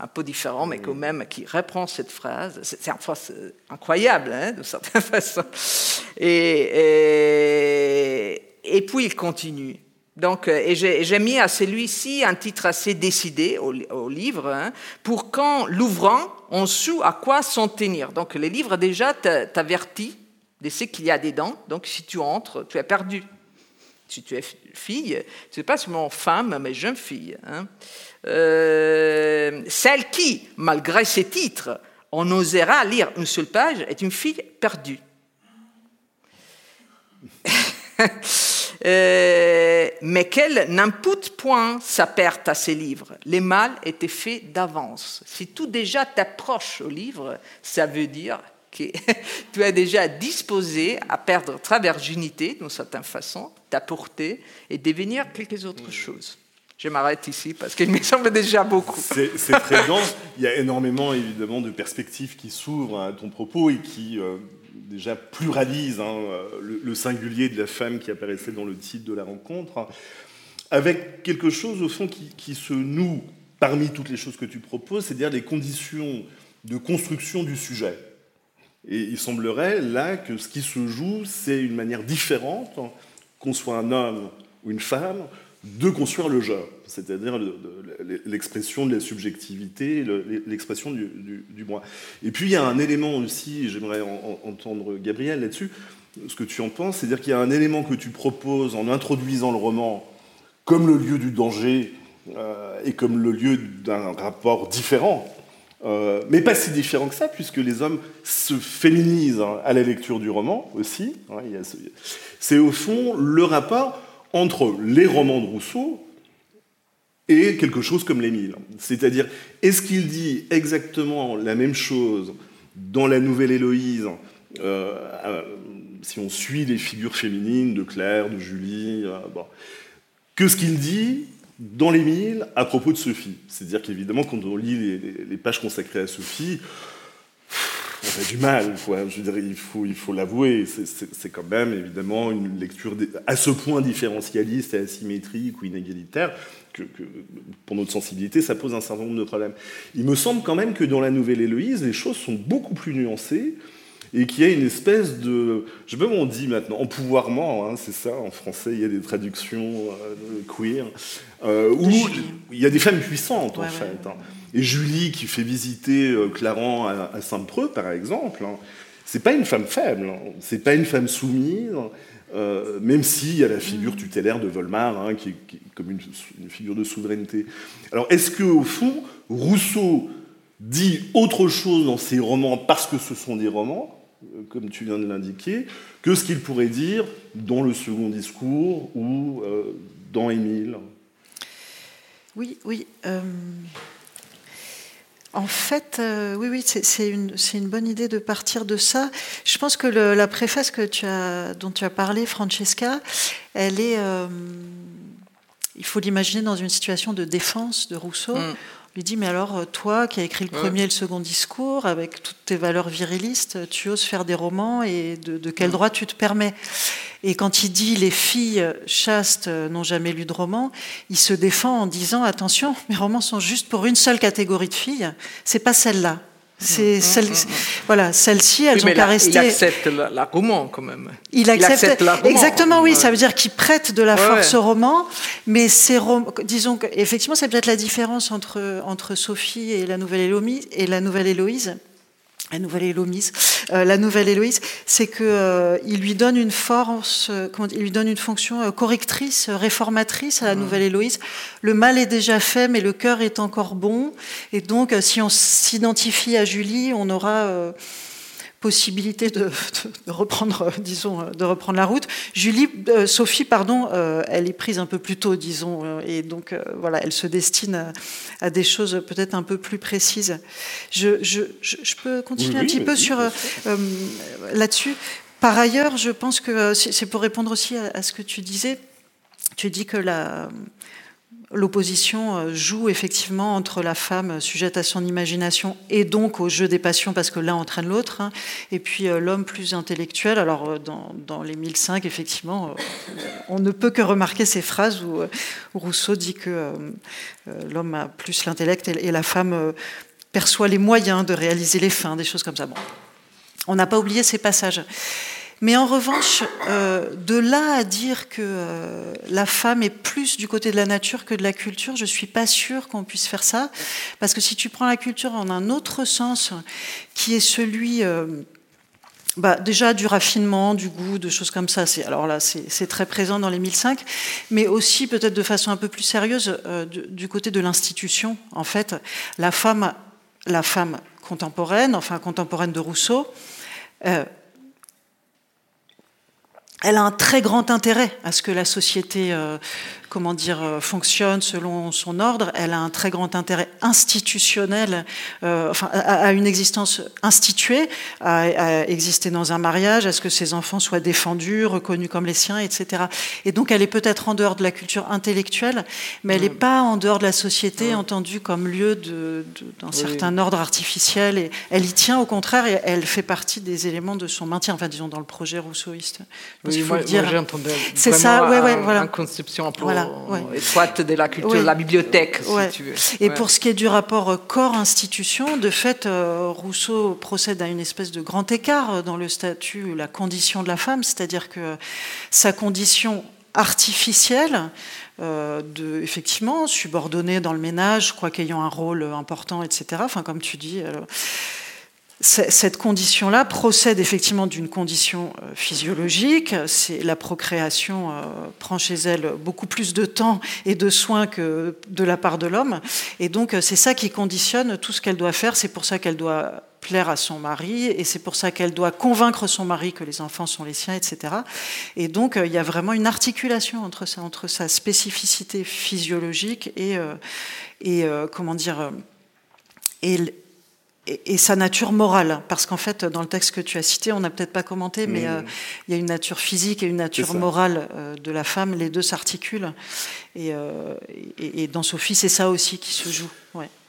un différents, mais quand même qui reprend cette phrase. C'est incroyable, hein, de certaine façon. et puis il continue. Donc, euh, et j'ai mis à celui-ci un titre assez décidé au, livre, hein, pour quand l'ouvrant, on sait à quoi s'en tenir. Donc, les livres déjà t'avertissent de ce qu'il y a dedans. Donc, si tu entres, tu es perdu. Si tu es fille, tu n'es pas seulement femme, mais jeune fille. Hein. Euh, celle qui, malgré ses titres, on osera lire une seule page, est une fille perdue. Euh, mais qu'elle n'impute point sa perte à ses livres. Les mal étaient faits d'avance. Si tout déjà t'approche au livre, ça veut dire que tu es déjà disposé à perdre ta virginité, d'une certaine façon, ta portée, et devenir quelque autre chose. Je m'arrête ici parce qu'il me semble déjà beaucoup. C'est très dense. Il y a énormément, évidemment, de perspectives qui s'ouvrent à ton propos et qui euh, déjà pluralisent hein, le, singulier de la femme qui apparaissait dans le titre de la rencontre, avec quelque chose, au fond, qui, qui se noue parmi toutes les choses que tu proposes, c'est-à-dire les conditions de construction du sujet. Et il semblerait là que ce qui se joue, c'est une manière différente, qu'on soit un homme ou une femme, de construire le jeu, c'est-à-dire l'expression de la subjectivité, l'expression du, moi. Et puis il y a un élément aussi, j'aimerais entendre Gabriel là-dessus, ce que tu en penses, c'est-à-dire qu'il y a un élément que tu proposes en introduisant le roman comme le lieu du danger euh, et comme le lieu d'un rapport différent, euh, mais pas si différent que ça, puisque les hommes se féminisent hein, à la lecture du roman aussi. Hein, c'est au fond le rapport entre les romans de Rousseau et quelque chose comme l'Émile. C'est-à-dire, est-ce qu'il dit exactement la même chose dans la Nouvelle Héloïse, euh, euh, si on suit les figures féminines de Claire, de Julie, euh, que ce qu'il dit dans l'Émile à propos de Sophie C'est-à-dire qu'évidemment, quand on lit les pages consacrées à Sophie, on a du mal, Je veux dire, il faut, il faut l'avouer. C'est quand même évidemment une lecture à ce point différentialiste et asymétrique ou inégalitaire que, pour notre sensibilité, ça pose un certain nombre de problèmes. Il me semble quand même que dans la Nouvelle Héloïse, les choses sont beaucoup plus nuancées et qu'il y a une espèce de, je sais pas comment on dit maintenant, empouvoirment, hein, c'est ça, en français, il y a des traductions euh, queer, euh, où il y a des femmes puissantes, en fait. Hein. Et Julie, qui fait visiter euh, Clarent à, Saint-Preux, par exemple, hein, c'est pas une femme faible, hein. c'est pas une femme soumise, euh, même s'il y a la figure tutélaire de Volmar, hein, qui, est, comme une, figure de souveraineté. Alors, est-ce que au fond, Rousseau dit autre chose dans ses romans parce que ce sont des romans, euh, comme tu viens de l'indiquer, que ce qu'il pourrait dire dans le second discours ou dans Émile? Oui, oui. En fait, euh, oui, oui, c'est une, une, bonne idée de partir de ça. Je pense que la préface que tu as, dont tu as parlé, Francesca, elle est. Euh, il faut l'imaginer dans une situation de défense de Rousseau. Mm lui dit, mais alors euh, toi qui as écrit le premier et le second discours, avec toutes tes valeurs virilistes, tu oses faire des romans et de, quel droit tu te permets? Et quand il dit les filles chastes n'ont jamais lu de romans, il se défend en disant, attention, mes romans sont juste pour une seule catégorie de filles, c'est pas celle-là. C'est mmh, celle, mmh, mmh. voilà, celles-ci, elles ont qu'à rester. Il accepte l'argument quand même. Il accepte, exactement, oui. Ça veut dire qu'il prête de la force au roman, mais c'est, disons qu'effectivement, c'est peut-être la différence entre entre Sophie et la nouvelle Héloïse, et la nouvelle Héloïse la nouvelle Héloïse, euh, la nouvelle Héloïse, c'est que euh, il lui donne une force, euh, comment, il lui donne une fonction correctrice, réformatrice à la mmh. nouvelle Héloïse. Le mal est déjà fait, mais le cœur est encore bon. Et donc, si on s'identifie à Julie, on aura possibilité de, reprendre, disons, de reprendre la route. Julie, euh, Sophie, pardon, euh, elle est prise un peu plus tôt, disons, euh, et donc voilà, elle se destine à, des choses peut-être un peu plus précises. Je, je, je peux continuer un petit peu sur là-dessus. Par ailleurs, je pense que c'est pour répondre aussi à, à, ce que tu disais. Tu dis que la l'opposition euh, joue effectivement entre la femme sujette à son imagination et donc au jeu des passions parce que l'un entraîne l'autre, hein, et puis euh, l'homme plus intellectuel. Alors euh, dans, les 1005, effectivement, on ne peut que remarquer ces phrases où, Rousseau dit que l'homme a plus l'intellect et, la femme perçoit les moyens de réaliser les fins, des choses comme ça. Bon. On n'a pas oublié ces passages. Mais en revanche, euh, de là à dire que euh, la femme est plus du côté de la nature que de la culture, je suis pas sûre qu'on puisse faire ça, parce que si tu prends la culture en un autre sens, qui est celui euh, bah, déjà du raffinement, du goût, de choses comme ça. Alors là, c'est, très présent dans les 1005, mais aussi peut-être de façon un peu plus sérieuse du, du, côté de l'institution. En fait, la femme, la femme contemporaine, enfin contemporaine de Rousseau, elle a un très grand intérêt à ce que la société comment dire, euh, fonctionne selon son ordre. Elle a un très grand intérêt institutionnel, euh, enfin, à, une existence instituée, à, exister dans un mariage, à ce que ses enfants soient défendus, reconnus comme les siens, etc. Et donc, elle est peut-être en dehors de la culture intellectuelle, mais elle n'est mm. pas en dehors de la société, mm. entendue comme lieu d'un certain ordre artificiel. Et elle y tient, au contraire, et elle fait partie des éléments de son maintien, enfin, disons, dans le projet rousseauiste. Oui, faut dire. C'est ça, ouais, ouais, voilà. conception voilà étroite de la culture, la bibliothèque, si tu veux. Et pour ce qui est du rapport euh, corps-institution, de fait, euh, Rousseau procède à une espèce de grand écart euh, dans le statut, la condition de la femme, c'est-à-dire que sa condition artificielle, de, effectivement, subordonnée dans le ménage, je crois qu'ayant un rôle important, etc. Enfin, comme tu dis, cette condition-là procède effectivement d'une condition euh, physiologique. La procréation euh, prend chez elle beaucoup plus de temps et de soins que de la part de l'homme, et donc euh, c'est ça qui conditionne tout ce qu'elle doit faire. C'est pour ça qu'elle doit plaire à son mari, et c'est pour ça qu'elle doit convaincre son mari que les enfants sont les siens, etc. Et donc il y a vraiment une articulation entre sa spécificité physiologique et, et comment dire et et, sa nature morale. Parce qu'en fait, dans le texte que tu as cité, on n'a peut-être pas commenté, mais mmh. euh, il y a une nature physique et une nature morale euh, de la femme. Les deux s'articulent. Euh, et, dans Sophie, c'est ça aussi qui se joue.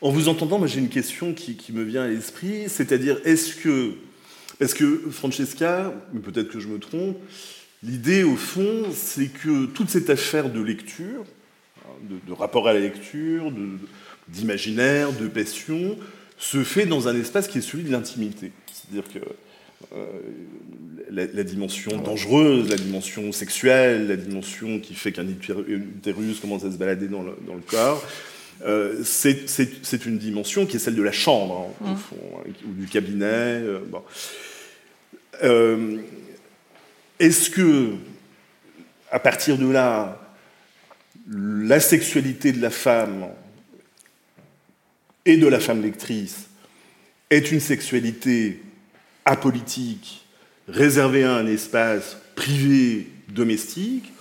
En vous entendant, j'ai une question qui, me vient à l'esprit. C'est-à-dire, est-ce que, est que Francesca, mais peut-être que je me trompe, l'idée au fond, c'est que toute cette affaire de lecture, hein, de, de rapport à la lecture, d'imaginaire, de passion, se fait dans un espace qui est celui de l'intimité. C'est-à-dire que euh, la, dimension dangereuse, la dimension sexuelle, la dimension qui fait qu'un utérus commence à se balader dans le, corps, euh, c'est une dimension qui est celle de la chambre, hein, au mmh. fond, hein, ou du cabinet. Euh, est-ce que, à partir de là, la sexualité de la femme et de la femme lectrice est une sexualité apolitique, réservée à un espace privé domestique,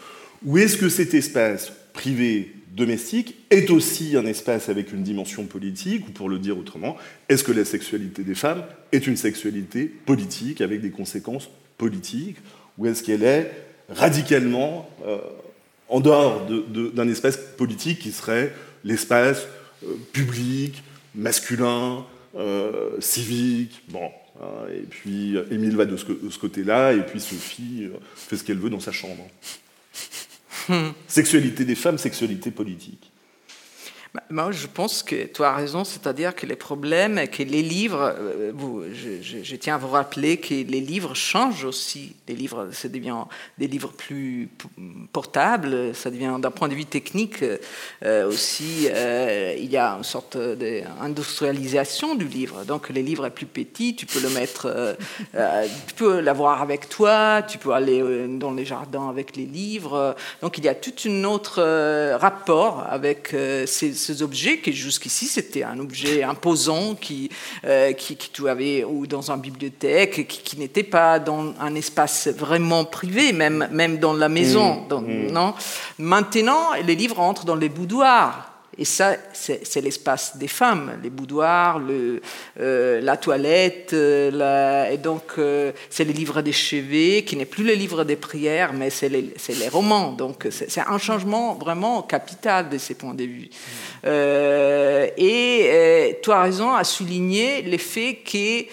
ou est-ce que cet espace privé domestique est aussi un espace avec une dimension politique, ou pour le dire autrement, est-ce que la sexualité des femmes est une sexualité politique avec des conséquences politiques, ou est-ce qu'elle est radicalement euh, en dehors d'un espace politique qui serait l'espace public, masculin, euh, civique, bon. Hein, et puis Émile va de ce, côté-là, et puis Sophie euh, fait ce qu'elle veut dans sa chambre. Hmm. Sexualité des femmes, sexualité politique. Bah, moi, je pense que tu as raison, c'est-à-dire que les problèmes, que les livres, euh, je, tiens à vous rappeler que les livres changent aussi. Les livres, ça devient des livres plus portables, ça devient d'un point de vue technique euh, aussi, euh, il y a une sorte d'industrialisation du livre. Donc, les livres est plus petit, tu peux le mettre, tu peux l'avoir avec toi, tu peux aller dans les jardins avec les livres. Donc, il y a tout un autre rapport avec ces ces objets qui jusqu'ici c'était un objet imposant qui, euh, qui, tu avais ou dans une bibliothèque, qui, n'était pas dans un espace vraiment privé, même, même dans la maison. Mmh, mmh. Non? Maintenant, les livres entrent dans les boudoirs. Et ça, c'est l'espace des femmes, les boudoirs, le, euh, la toilette. Euh, et donc, euh, c'est les livres des chevets, qui n'est plus les livres des prières, mais c'est les, romans. Donc, c'est un changement vraiment capital de ces points de vue. et tu as raison à souligner l'effet que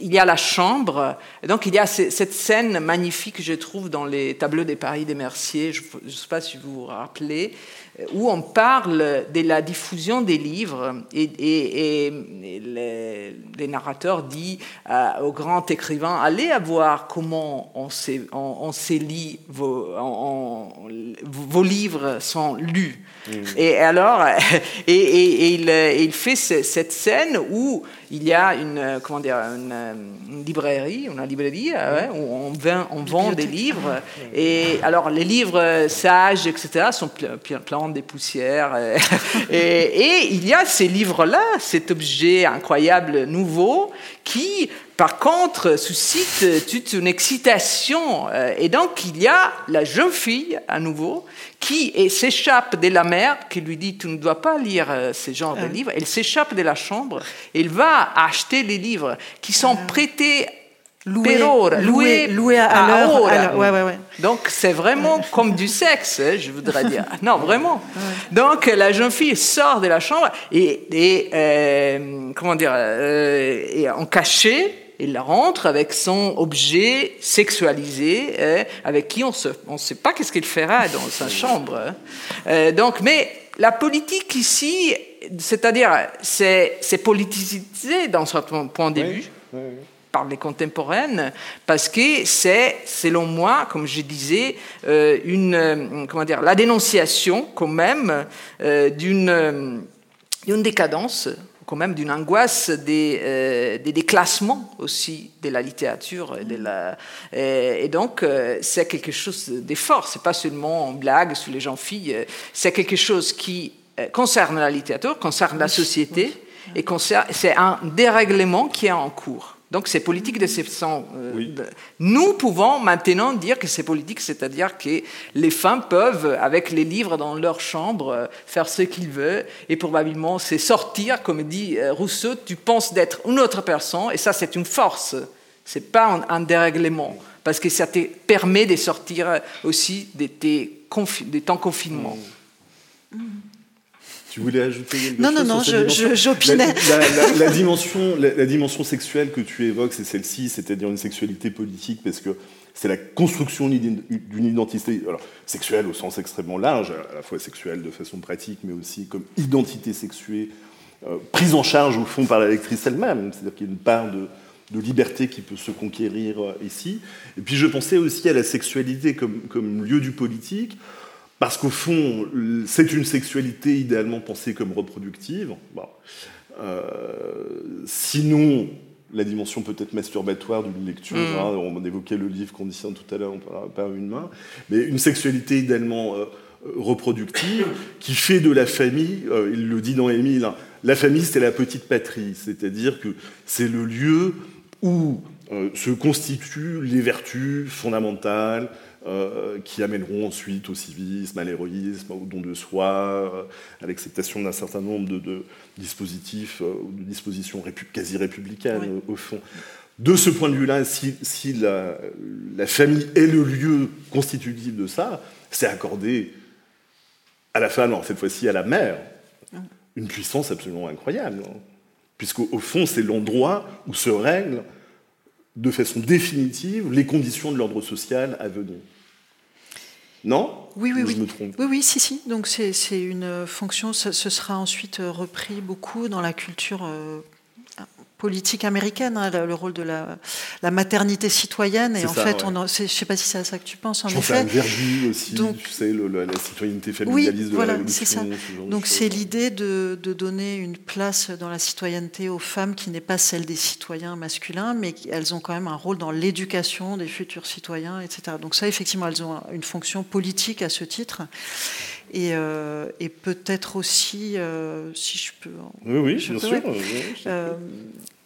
il y a la chambre, donc il y a cette scène magnifique, je trouve, dans les tableaux des Paris des Merciers, je ne sais pas si vous vous rappelez, où on parle de la diffusion des livres et, et, les, narrateurs disent euh, aux grands écrivains allez voir comment on, on, lit, vos, vos livres sont lus. Mm. Et alors, et, il, il, fait cette scène où il y a une, comment dire, une, librairie, une librairie euh, où on, vend, on vend des livres. Et alors, les livres sages, etc., sont des poussières. Et, et, il y a ces livres-là, cet objet incroyable nouveau, qui par contre, suscite toute une excitation. Et donc, il y a la jeune fille, à nouveau, qui s'échappe de la mère, qui lui dit Tu ne dois pas lire ce genre de livres. Elle s'échappe de la chambre, elle va acheter les livres qui sont prêtés Loué, loué, loué, à, à l'heure. Donc c'est vraiment comme du sexe, hein, je voudrais dire. Non, vraiment. Donc la jeune fille sort de la chambre et, et euh, comment dire, euh, et en cachet, elle rentre avec son objet sexualisé, hein, avec qui on ne on sait pas qu'est-ce qu'il fera dans sa chambre. Hein. Euh, donc, mais la politique ici, c'est-à-dire, c'est politisé dans ce point de vue par les contemporaines, parce que c'est, selon moi, comme je disais, euh, une, euh, comment dire, la dénonciation quand même euh, d'une, d'une décadence, quand même d'une angoisse des, des déclassements aussi de la littérature et de la, et, donc c'est quelque chose de fort. C'est pas seulement une blague sur les gens filles, c'est quelque chose qui concerne la littérature, concerne la société et c'est un dérèglement qui est en cours. Donc c'est politique de sens. Euh, nous pouvons maintenant dire que c'est politique, c'est-à-dire que les femmes peuvent, avec les livres dans leur chambre, euh, faire ce qu'ils veulent, et probablement c'est sortir, comme dit euh, Rousseau, tu penses d'être une autre personne, et ça c'est une force, c'est pas un, dérèglement, parce que ça te permet de sortir aussi de tes, temps confinement. Mmh. Tu voulais ajouter quelque non, chose Non, non, non, j'opinais. La, la, dimension, la, dimension sexuelle que tu évoques, c'est celle-ci, c'est-à-dire une sexualité politique, parce que c'est la construction d'une identité alors, sexuelle au sens extrêmement large, à la fois sexuelle de façon pratique, mais aussi comme identité sexuée, euh, prise en charge au fond par la lectrice elle-même. C'est-à-dire qu'il y a une part de, de, liberté qui peut se conquérir euh, ici. Et puis je pensais aussi à la sexualité comme, comme lieu du politique. Parce qu'au fond, c'est une sexualité idéalement pensée comme reproductive. Euh, sinon, la dimension peut-être masturbatoire d'une lecture, mm. hein, on évoquait le livre Condition tout à l'heure par une main, mais une sexualité idéalement euh, reproductive qui fait de la famille, euh, il le dit dans Émile, hein, la famille c'est la petite patrie, c'est-à-dire que c'est le lieu où se constituent les vertus fondamentales, euh, qui amèneront ensuite au civisme, à l'héroïsme, au don de soi, euh, à l'acceptation d'un certain nombre de, dispositifs euh, de dispositions quasi républicaines au fond. De ce point de vue-là, si, la, famille est le lieu constitutif de ça, c'est accordé à la femme, alors cette fois-ci à la mère, une puissance absolument incroyable. Hein. Puisqu'au fond, c'est l'endroit où se règlent de façon définitive les conditions de l'ordre social à venir. Non? Oui, oui, oui. Je me trompe? Oui, oui, si, si. Donc c'est une fonction, ce sera ensuite repris beaucoup dans la culture euh, politique américaine, hein, le rôle de la, la maternité citoyenne. Et en fait, on je ne sais pas si c'est à ça que tu penses, en je effet. Pense à aussi, Donc, tu sais, la citoyenneté familialiste oui, de voilà, la c'est ça. Donc c'est l'idée de, de, donner une place dans la citoyenneté aux femmes qui n'est pas celle des citoyens masculins, mais elles ont quand même un rôle dans l'éducation des futurs citoyens, etc. Donc ça, effectivement, elles ont une fonction politique à ce titre. Et, euh, et peut-être aussi, euh, si je peux. Oui, oui, bien sûr. Euh,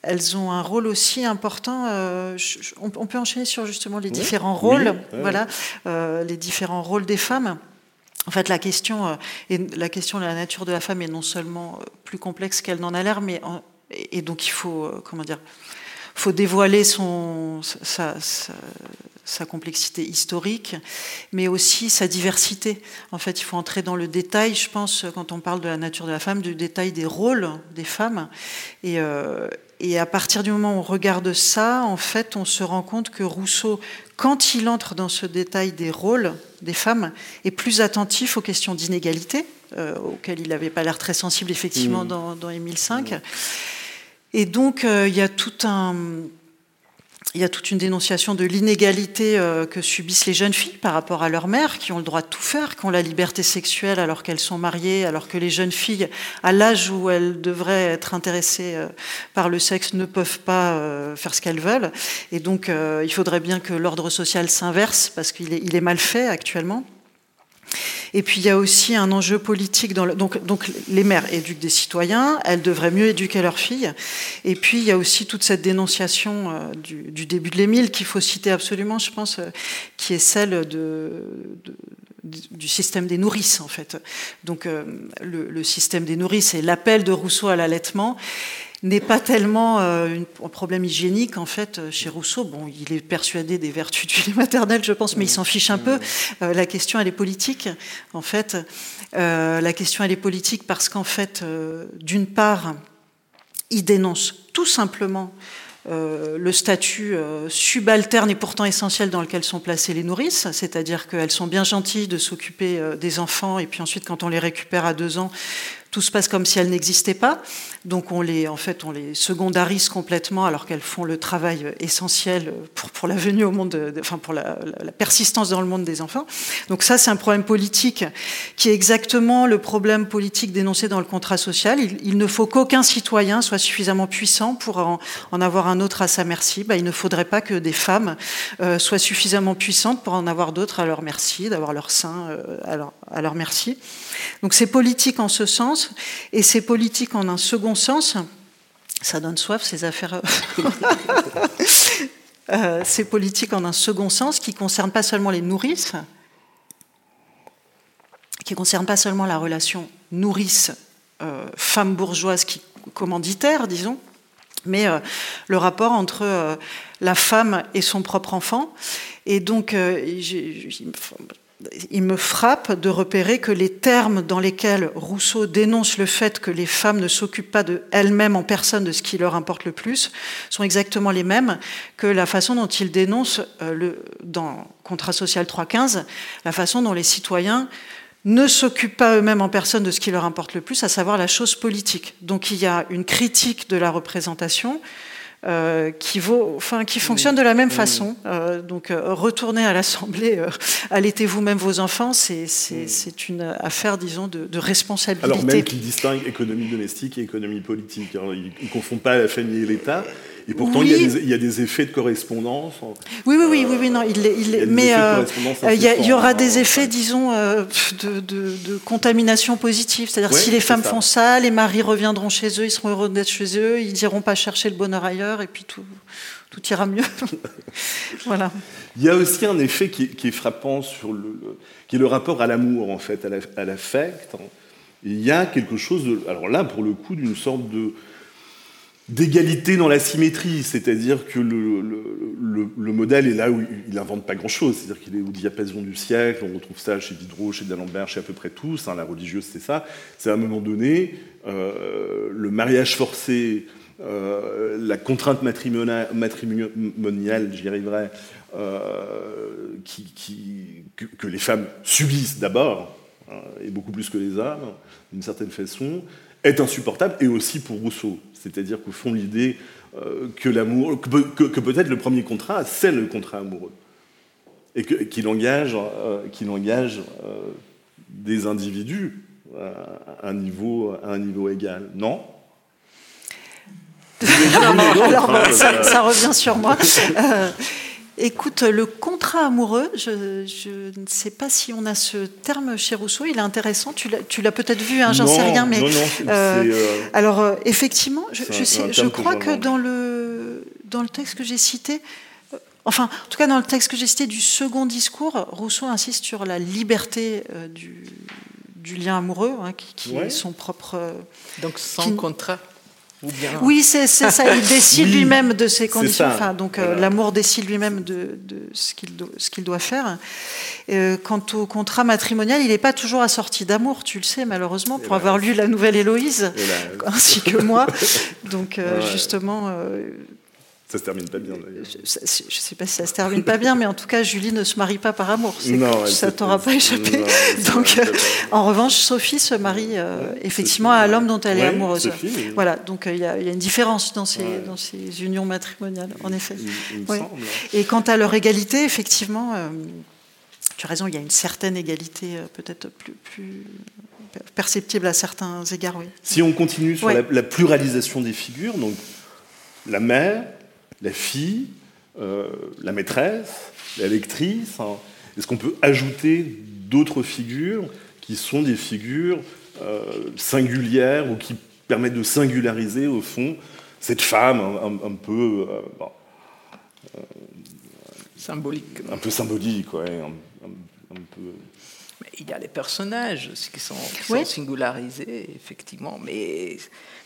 elles ont un rôle aussi important. on, peut enchaîner sur justement les différents rôles, voilà, les différents rôles des femmes. En fait, la question, et la question de la nature de la femme est non seulement plus complexe qu'elle n'en a l'air, mais et donc il faut, comment dire, faut dévoiler son, sa, sa, complexité historique, mais aussi sa diversité. En fait, il faut entrer dans le détail, je pense, quand on parle de la nature de la femme, du détail des rôles des femmes. Et, euh, et à partir du moment où on regarde ça, en fait, on se rend compte que Rousseau, quand il entre dans ce détail des rôles des femmes, est plus attentif aux questions d'inégalité, euh, auxquelles il n'avait pas l'air très sensible effectivement mmh. dans, dans Émile V. Et donc, euh, il y a toute une dénonciation de l'inégalité euh, que subissent les jeunes filles par rapport à leur mère, qui ont le droit de tout faire, qui ont la liberté sexuelle alors qu'elles sont mariées, alors que les jeunes filles, à l'âge où elles devraient être intéressées euh, par le sexe, ne peuvent pas faire ce qu'elles veulent. Et donc, il faudrait bien que l'ordre social s'inverse, parce qu'il est, il est mal fait actuellement. Et puis il y a aussi un enjeu politique donc les mères éduquent des citoyens, elles devraient mieux éduquer leurs filles. Et puis il y a aussi toute cette dénonciation euh, du, début de l'Émile qu'il faut citer absolument, je pense, euh, qui est celle du système des nourrices en fait. Donc euh, le, système des nourrices et l'appel de Rousseau à l'allaitement n'est pas tellement euh, un problème hygiénique en fait chez Rousseau. Bon, il est persuadé des vertus du lait maternel, je pense, mais il s'en fiche un peu. Euh, la question elle est politique en fait. Euh, la question elle est politique parce qu'en fait, d'une part, il dénonce tout simplement euh, le statut euh, subalterne et pourtant essentiel dans lequel sont placées les nourrices, c'est-à-dire qu'elles sont bien gentilles de s'occuper euh, des enfants et puis ensuite quand on les récupère à deux ans, tout se passe comme si elles n'existaient pas. Donc on les, en fait, on les secondarise complètement alors qu'elles font le travail essentiel pour, la venue au monde, de, enfin pour la, persistance dans le monde des enfants. Donc ça, c'est un problème politique qui est exactement le problème politique dénoncé dans le contrat social. Il, ne faut qu'aucun citoyen soit suffisamment puissant pour en, avoir un autre à sa merci. Ben, il ne faudrait pas que des femmes euh, soient suffisamment puissantes pour en avoir d'autres à leur merci, d'avoir leur sein euh, à leur merci. Donc c'est politique en ce sens, et c'est politique en un second sens. Ça donne soif ces affaires. euh, c'est politique en un second sens qui concerne pas seulement les nourrices, qui concerne pas seulement la relation nourrice euh, femme bourgeoise qui commanditaire, disons, mais euh, le rapport entre euh, la femme et son propre enfant. Et donc, j'ai il me frappe de repérer que les termes dans lesquels Rousseau dénonce le fait que les femmes ne s'occupent pas de elles-mêmes en personne de ce qui leur importe le plus sont exactement les mêmes que la façon dont il dénonce euh, dans Contrat social 3.15 la façon dont les citoyens ne s'occupent pas eux-mêmes en personne de ce qui leur importe le plus, à savoir la chose politique. Donc il y a une critique de la représentation, euh, qui, vaut, enfin, qui fonctionne de la même façon. Euh, donc, euh, retourner à l'Assemblée, allaitez vous-même vos enfants, c'est une affaire, disons, de, de, responsabilité. Alors même qu'il distingue économie domestique et économie politique. Alors, il ne confond pas la famille et l'État. Et pourtant, oui. il, y des, il, y a des, effets de correspondance. Oui, oui, oui, oui, oui non, il, il, il mais euh, il, y, il y aura des effets, disons, euh, de, de, de, contamination positive. C'est-à-dire, si les femmes ça. font ça, les maris reviendront chez eux, ils seront heureux d'être chez eux, ils n'iront pas chercher le bonheur ailleurs, et puis tout, tout ira mieux. voilà. Il y a aussi un effet qui, qui est frappant sur le, le, qui est le rapport à l'amour, en fait, à l'affect. Il y a quelque chose, de, alors là, pour le coup, d'une sorte de d'égalité dans la symétrie, c'est-à-dire que le, le, le, le, modèle est là où il n'invente pas grand-chose, c'est-à-dire qu'il est au diapason du siècle, on retrouve ça chez Diderot, chez D'Alembert, chez à peu près tous, hein, la religieuse c'est ça, c'est à un moment donné, euh, le mariage forcé, euh, la contrainte matrimoniale, j'y arriverai, euh, que, les femmes subissent d'abord, hein, et beaucoup plus que les hommes, d'une certaine façon, est insupportable, et aussi pour Rousseau. C'est-à-dire qu'au fond, l'idée euh, que l'amour, que, que, que peut-être le premier contrat, c'est le contrat amoureux, et qu'il qu engage, euh, qu engage euh, des individus à un niveau, à un niveau égal. Non alors, alors, ça, ça, revient sur moi. Écoute, le contrat amoureux, je, je, ne sais pas si on a ce terme chez Rousseau, il est intéressant, tu l'as peut-être vu, hein, j'en sais rien, mais... Non, non, euh, euh, alors, euh, effectivement, je, je, sais, je crois que, que dans le, dans le texte que j'ai cité, euh, enfin, en tout cas dans le texte que j'ai cité du second discours, Rousseau insiste sur la liberté euh, du, du, lien amoureux, hein, qui, qui ouais. est son propre... Donc sans qui, contrat Bien... Oui, c'est ça. Il décide oui, lui-même de ses conditions. Enfin, donc, voilà. euh, l'amour décide lui-même de, de, ce qu'il do, qu doit faire. Euh, quant au contrat matrimonial, il n'est pas toujours assorti d'amour, tu le sais, malheureusement, pour avoir lu la nouvelle Héloïse, ainsi que moi. Donc, euh, ouais. justement. Ça se termine pas bien d'ailleurs. Je, ne sais pas si ça se termine pas bien, mais en tout cas, Julie ne se marie pas par amour. Non, ça t'aura pas échappé. Non, donc, euh, en revanche, Sophie se marie euh, ouais, effectivement Sophie, à l'homme dont elle ouais, est amoureuse. Sophie. Voilà, donc euh, il y, y, a une différence dans ces, dans ces unions matrimoniales, en effet. Il, il semble. Et quant à leur égalité, effectivement, euh, tu as raison, il y a une certaine égalité peut-être plus, plus perceptible à certains égards. Oui. Si on continue sur la, la pluralisation des figures, donc la mère, la fille, euh, la maîtresse, la lectrice. Hein. Est-ce qu'on peut ajouter d'autres figures qui sont des figures singulières ou qui permettent de singulariser, au fond, cette femme un, peu. symbolique. Un peu symbolique, ouais. Un, peu il y a les personnages qui sont, qui singularisés, effectivement, mais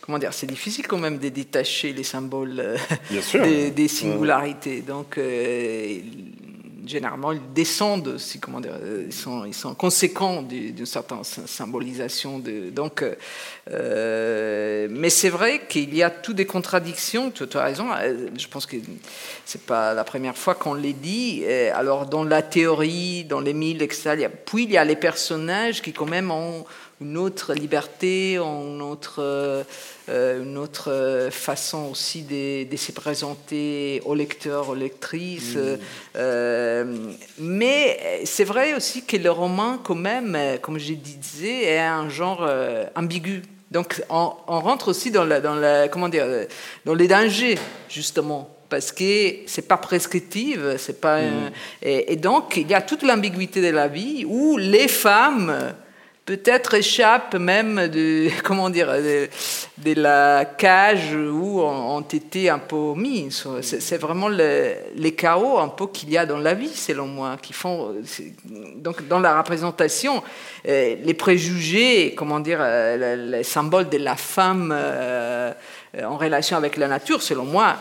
comment dire, c'est difficile quand même de détacher les symboles euh, des, singularités. Donc, euh, généralement, ils descendent aussi, comment dire, euh, ils sont, ils sont conséquents d'une certaine symbolisation. De, donc, euh, mais c'est vrai qu'il y a toutes des contradictions, tu, as raison, je pense que c'est pas la première fois qu'on les dit. Alors, dans la théorie, dans les mythes, etc., puis il y a les personnages qui, quand même, ont une autre liberté, une autre, euh, une autre façon aussi de, se présenter aux lecteurs, aux lectrices. Mm. Euh, mais c'est vrai aussi que le roman, quand même, comme je disais, est un genre euh, ambigu. Donc on, rentre aussi dans, la, dans, la, comment dire, dans les dangers, justement parce que c'est pas prescriptive, c'est pas mm. et, donc il y a toute l'ambiguïté de la vie où les femmes peut-être échappent même de, comment dire, de, la cage où ont été un peu mis. C'est vraiment les chaos un peu qu'il y a dans la vie, selon moi, qui font. Donc, dans la représentation, euh, les préjugés, comment dire, euh, les symboles de la femme euh, en relation avec la nature, selon moi,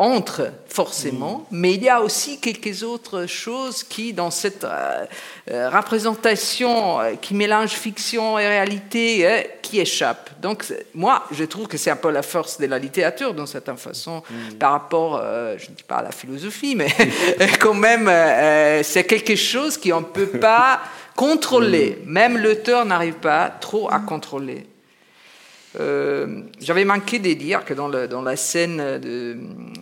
entre forcément, mm. mais il y a aussi quelques autres choses qui, dans cette euh, euh, représentation euh, qui mélange fiction et réalité, qui échappent. Donc moi, je trouve que c'est un peu la force de la littérature, d'une certaine façon, mm. par rapport, je ne dis pas à la philosophie, mais quand même, c'est quelque chose qu'on ne peut pas contrôler. Mm. Même l'auteur n'arrive pas trop à contrôler. Euh, j'avais manqué de dire que dans, le, dans la scène de,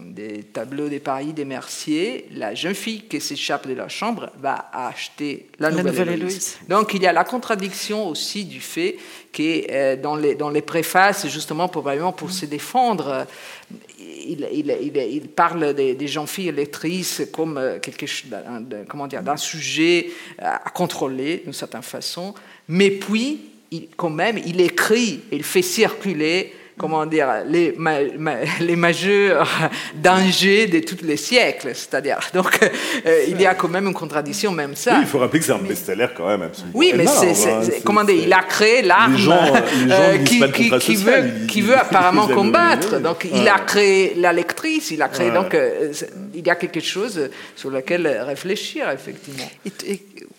des tableaux des Paris des Merciers, la jeune fille qui s'échappe de la chambre va acheter la, nouvelle, Héloïse. Donc il y a la contradiction aussi du fait que euh, dans, les, dans les préfaces, justement probablement pour se défendre, il, il, il, parle des, des jeunes filles lectrices comme euh, quelque chose, comment dire, d'un sujet à contrôler d'une certaine façon, mais puis quand même, il écrit, il fait circuler, comment dire, les, les majeurs dangers de tous les siècles. C'est-à-dire, donc, euh, il y a quand même une contradiction, même ça. Oui, il faut rappeler que c'est un best-seller quand même, absolument. Oui, mais c'est, hein, comment dire, il a créé l'arme euh, qui, qui, veut, qui veut apparemment combattre. Donc, il a créé la lectrice, il a créé. Donc, euh, il y a quelque chose sur lequel réfléchir, effectivement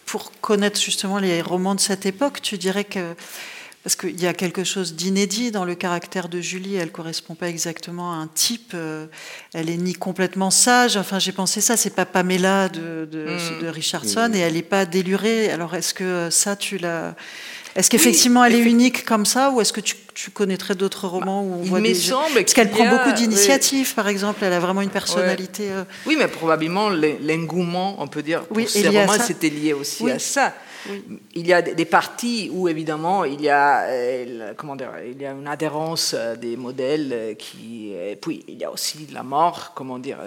pour connaître justement les romans de cette époque, tu dirais que parce qu'il y a quelque chose d'inédit dans le caractère de Julie, elle correspond pas exactement à un type, euh, elle est ni complètement sage, enfin j'ai pensé ça, c'est pas Pamela de, de, mm. de Richardson, et elle n'est pas délurée, alors est-ce que ça tu l'as est-ce qu'effectivement elle est unique comme ça ou est-ce que tu, connaîtrais d'autres romans où on voit des... semble Parce qu'elle prend beaucoup d'initiatives, par exemple. Elle a vraiment une personnalité. Euh, oui, mais probablement l'engouement, on peut dire, pour oui, ces romans, c'était lié aussi à ça. Il y a des parties où évidemment il y a euh, comment dire, il y a une adhérence euh, des modèles euh, qui et puis il y a aussi la mort comment dire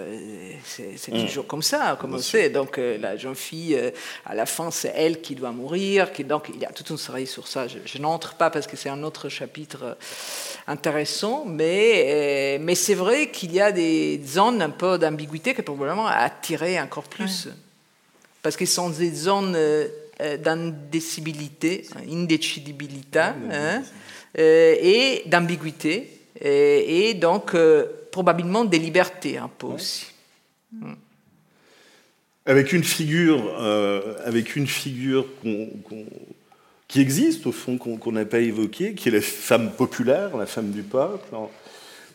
c'est mm. toujours comme ça comme on sait. Donc la jeune fille à la fin c'est elle qui doit mourir qui, donc il y a toute une série sur ça. Je, n'entre pas parce que c'est un autre chapitre intéressant mais mais c'est vrai qu'il y a des zones un peu d'ambiguïté qui probablement attirer encore plus. Parce que sont des zones d'indécibilité, indécidibilité, hein, euh, et d'ambiguïté, et, donc euh, probablement des libertés un peu aussi. Hmm. Avec une figure, avec une figure qui existe au fond, qu'on n'a pas évoquée, qui est la femme populaire, la femme du peuple.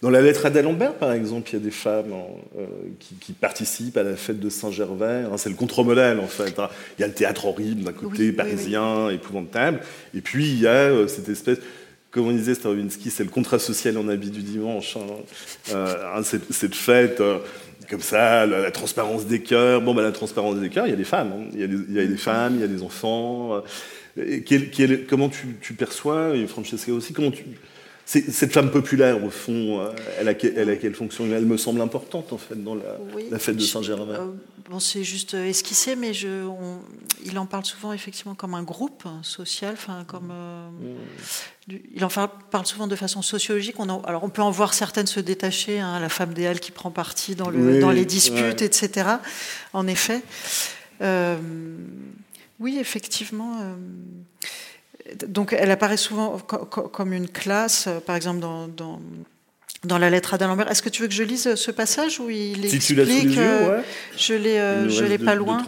Dans la lettre à d'Alembert, par exemple, il y a des femmes euh, qui, participent à la fête de Saint-Gervais. Hein, c'est le contre-modèle, en fait. Hein. Il y a le théâtre horrible d'un côté, parisien, épouvantable. Et puis, il y a euh, cette espèce comme on disait Stravinsky, c'est le contrat social en habit du dimanche. Hein. Euh, cette, fête, comme ça, la, transparence des cœurs. Bon, bah, la transparence des cœurs, il y a des femmes. Il, y a des, femmes, il y a des enfants. comment tu, tu, perçois, et Francesca aussi, comment tu, cette femme populaire, au fond, euh, elle a, elle a quelle fonction? Elle me semble importante, en fait, dans la, fête de Saint-Germain. Euh, bon, c'est juste esquissé, mais je, il en parle souvent, effectivement, comme un groupe social, enfin, comme... Euh, mm. Il en parle souvent de façon sociologique. On alors, on peut en voir certaines se détacher, hein, la femme des Halles qui prend parti dans, le, dans les disputes, etc., en effet. oui, effectivement donc elle apparaît souvent comme une classe, euh, par exemple dans, dans, la lettre à d'Alembert. Est-ce que tu veux que je lise ce passage où il explique euh, Je l'ai, euh, je l'ai pas loin.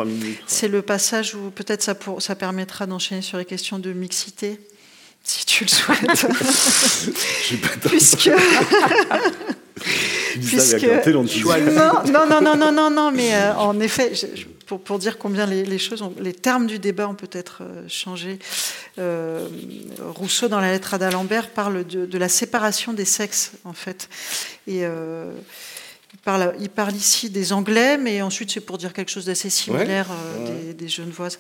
C'est le passage où peut-être ça, ça permettra d'enchaîner sur les questions de mixité, si tu le souhaites. Puisque Puisque... non, non, non, non, non, non, mais euh, en effet, pour, pour, dire combien les, choses, les termes du débat ont peut-être euh, changé. Euh, Rousseau, dans la lettre à d'Alembert, parle de, la séparation des sexes, en fait. Et il, parle, il parle ici des Anglais, mais ensuite c'est pour dire quelque chose d'assez similaire Des, des, Genevoises.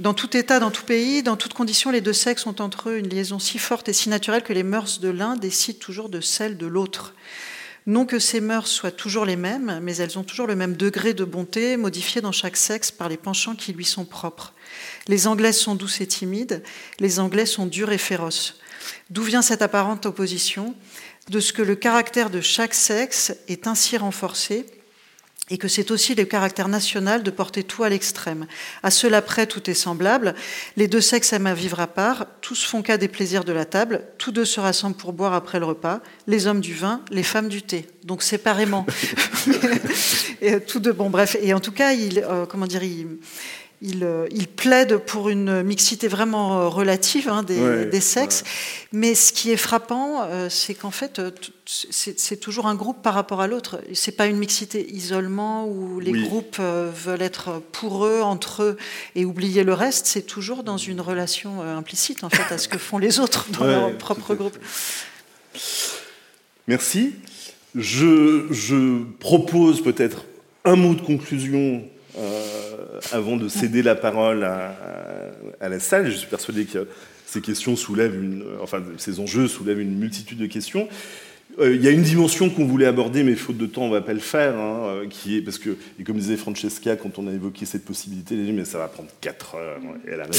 Dans tout état, dans tout pays, dans toutes conditions, les deux sexes ont entre eux une liaison si forte et si naturelle que les mœurs de l'un décident toujours de celles de l'autre. Non que ces mœurs soient toujours les mêmes, mais elles ont toujours le même degré de bonté, modifié dans chaque sexe par les penchants qui lui sont propres. Les Anglaises sont douces et timides, les Anglais sont durs et féroces. D'où vient cette apparente opposition? De ce que le caractère de chaque sexe est ainsi renforcé et que c'est aussi le caractère national de porter tout à l'extrême. À cela près, tout est semblable. Les deux sexes aiment à vivre à part, tous font cas des plaisirs de la table, tous deux se rassemblent pour boire après le repas, les hommes du vin, les femmes du thé. Donc séparément. et, tous deux, bon bref. Et en tout cas, il, euh, comment dire, il, euh, il, plaide pour une mixité vraiment euh, relative hein, des, sexes. Mais ce qui est frappant, euh, c'est qu'en fait, c'est toujours un groupe par rapport à l'autre. C'est pas une mixité isolement où les groupes veulent être pour eux, entre eux, et oublier le reste. C'est toujours dans une relation implicite, en fait, à ce que font les autres dans leur propre groupe. Merci. Je, je propose peut-être un mot de conclusion euh, avant de céder la parole à, la salle. Je suis persuadé que ces questions soulèvent une, enfin, ces enjeux soulèvent une multitude de questions. Euh, il y a une dimension qu'on voulait aborder, mais faute de temps, on ne va pas le faire, hein, euh, parce que, et comme disait Francesca quand on a évoqué cette possibilité, elle a dit mais ça va prendre 4 heures, et elle a raison.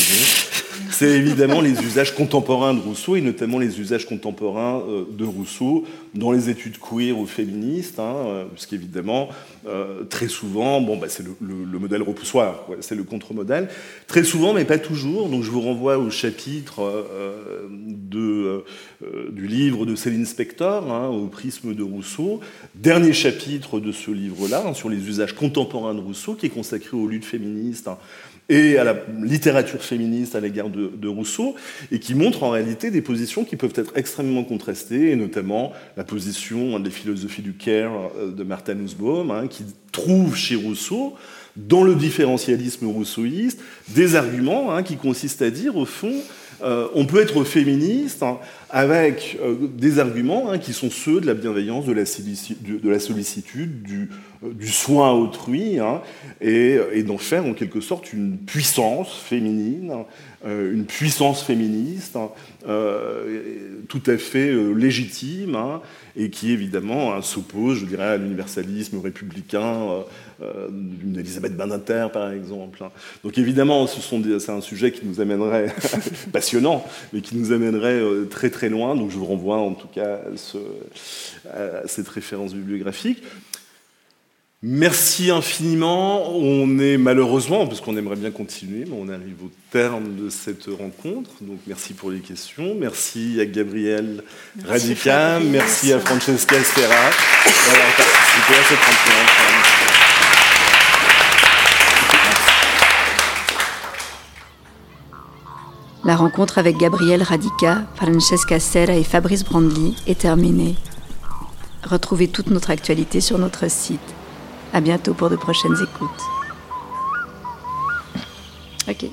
C'est évidemment les usages contemporains de Rousseau et notamment les usages contemporains euh, de Rousseau dans les études queer ou féministes, hein, puisqu'évidemment très souvent, bon, bah, c'est le, modèle repoussoir, c'est le contre-modèle. Très souvent, mais pas toujours. Donc je vous renvoie au chapitre de, du livre de Céline Spector. Hein, au prisme de Rousseau. Dernier chapitre de ce livre-là, hein, sur les usages contemporains de Rousseau, qui est consacré aux luttes féministes hein, et à la littérature féministe à l'égard de, Rousseau, et qui montre en réalité des positions qui peuvent être extrêmement contrastées, et notamment la position des philosophies du care euh, de Martha Nussbaum, qui trouve chez Rousseau, dans le différentialisme rousseauiste, des arguments qui consistent à dire, au fond, euh, on peut être féministe hein, avec euh, des arguments hein, qui sont ceux de la bienveillance, de la, sollicitude, du, euh, soin à autrui, hein, et, d'en faire en quelque sorte une puissance féminine, une puissance féministe, tout à fait légitime, et qui évidemment s'oppose, je dirais, à l'universalisme républicain euh, d'une Elisabeth Badinter, par exemple. Donc évidemment, c'est un sujet qui nous amènerait, passionnant, mais qui nous amènerait euh, très très loin. Donc je vous renvoie en tout cas à, cette référence bibliographique. Merci infiniment. On est malheureusement, parce qu'on aimerait bien continuer, mais on arrive au terme de cette rencontre. Donc merci pour les questions. Merci à Gabriel Radica. Merci à Francesca Estera d'avoir participé à cette rencontre. La rencontre avec Gabriel Radica, Francesca Serra et Fabrice Brandly est terminée. Retrouvez toute notre actualité sur notre site. À bientôt pour de prochaines écoutes. Ok.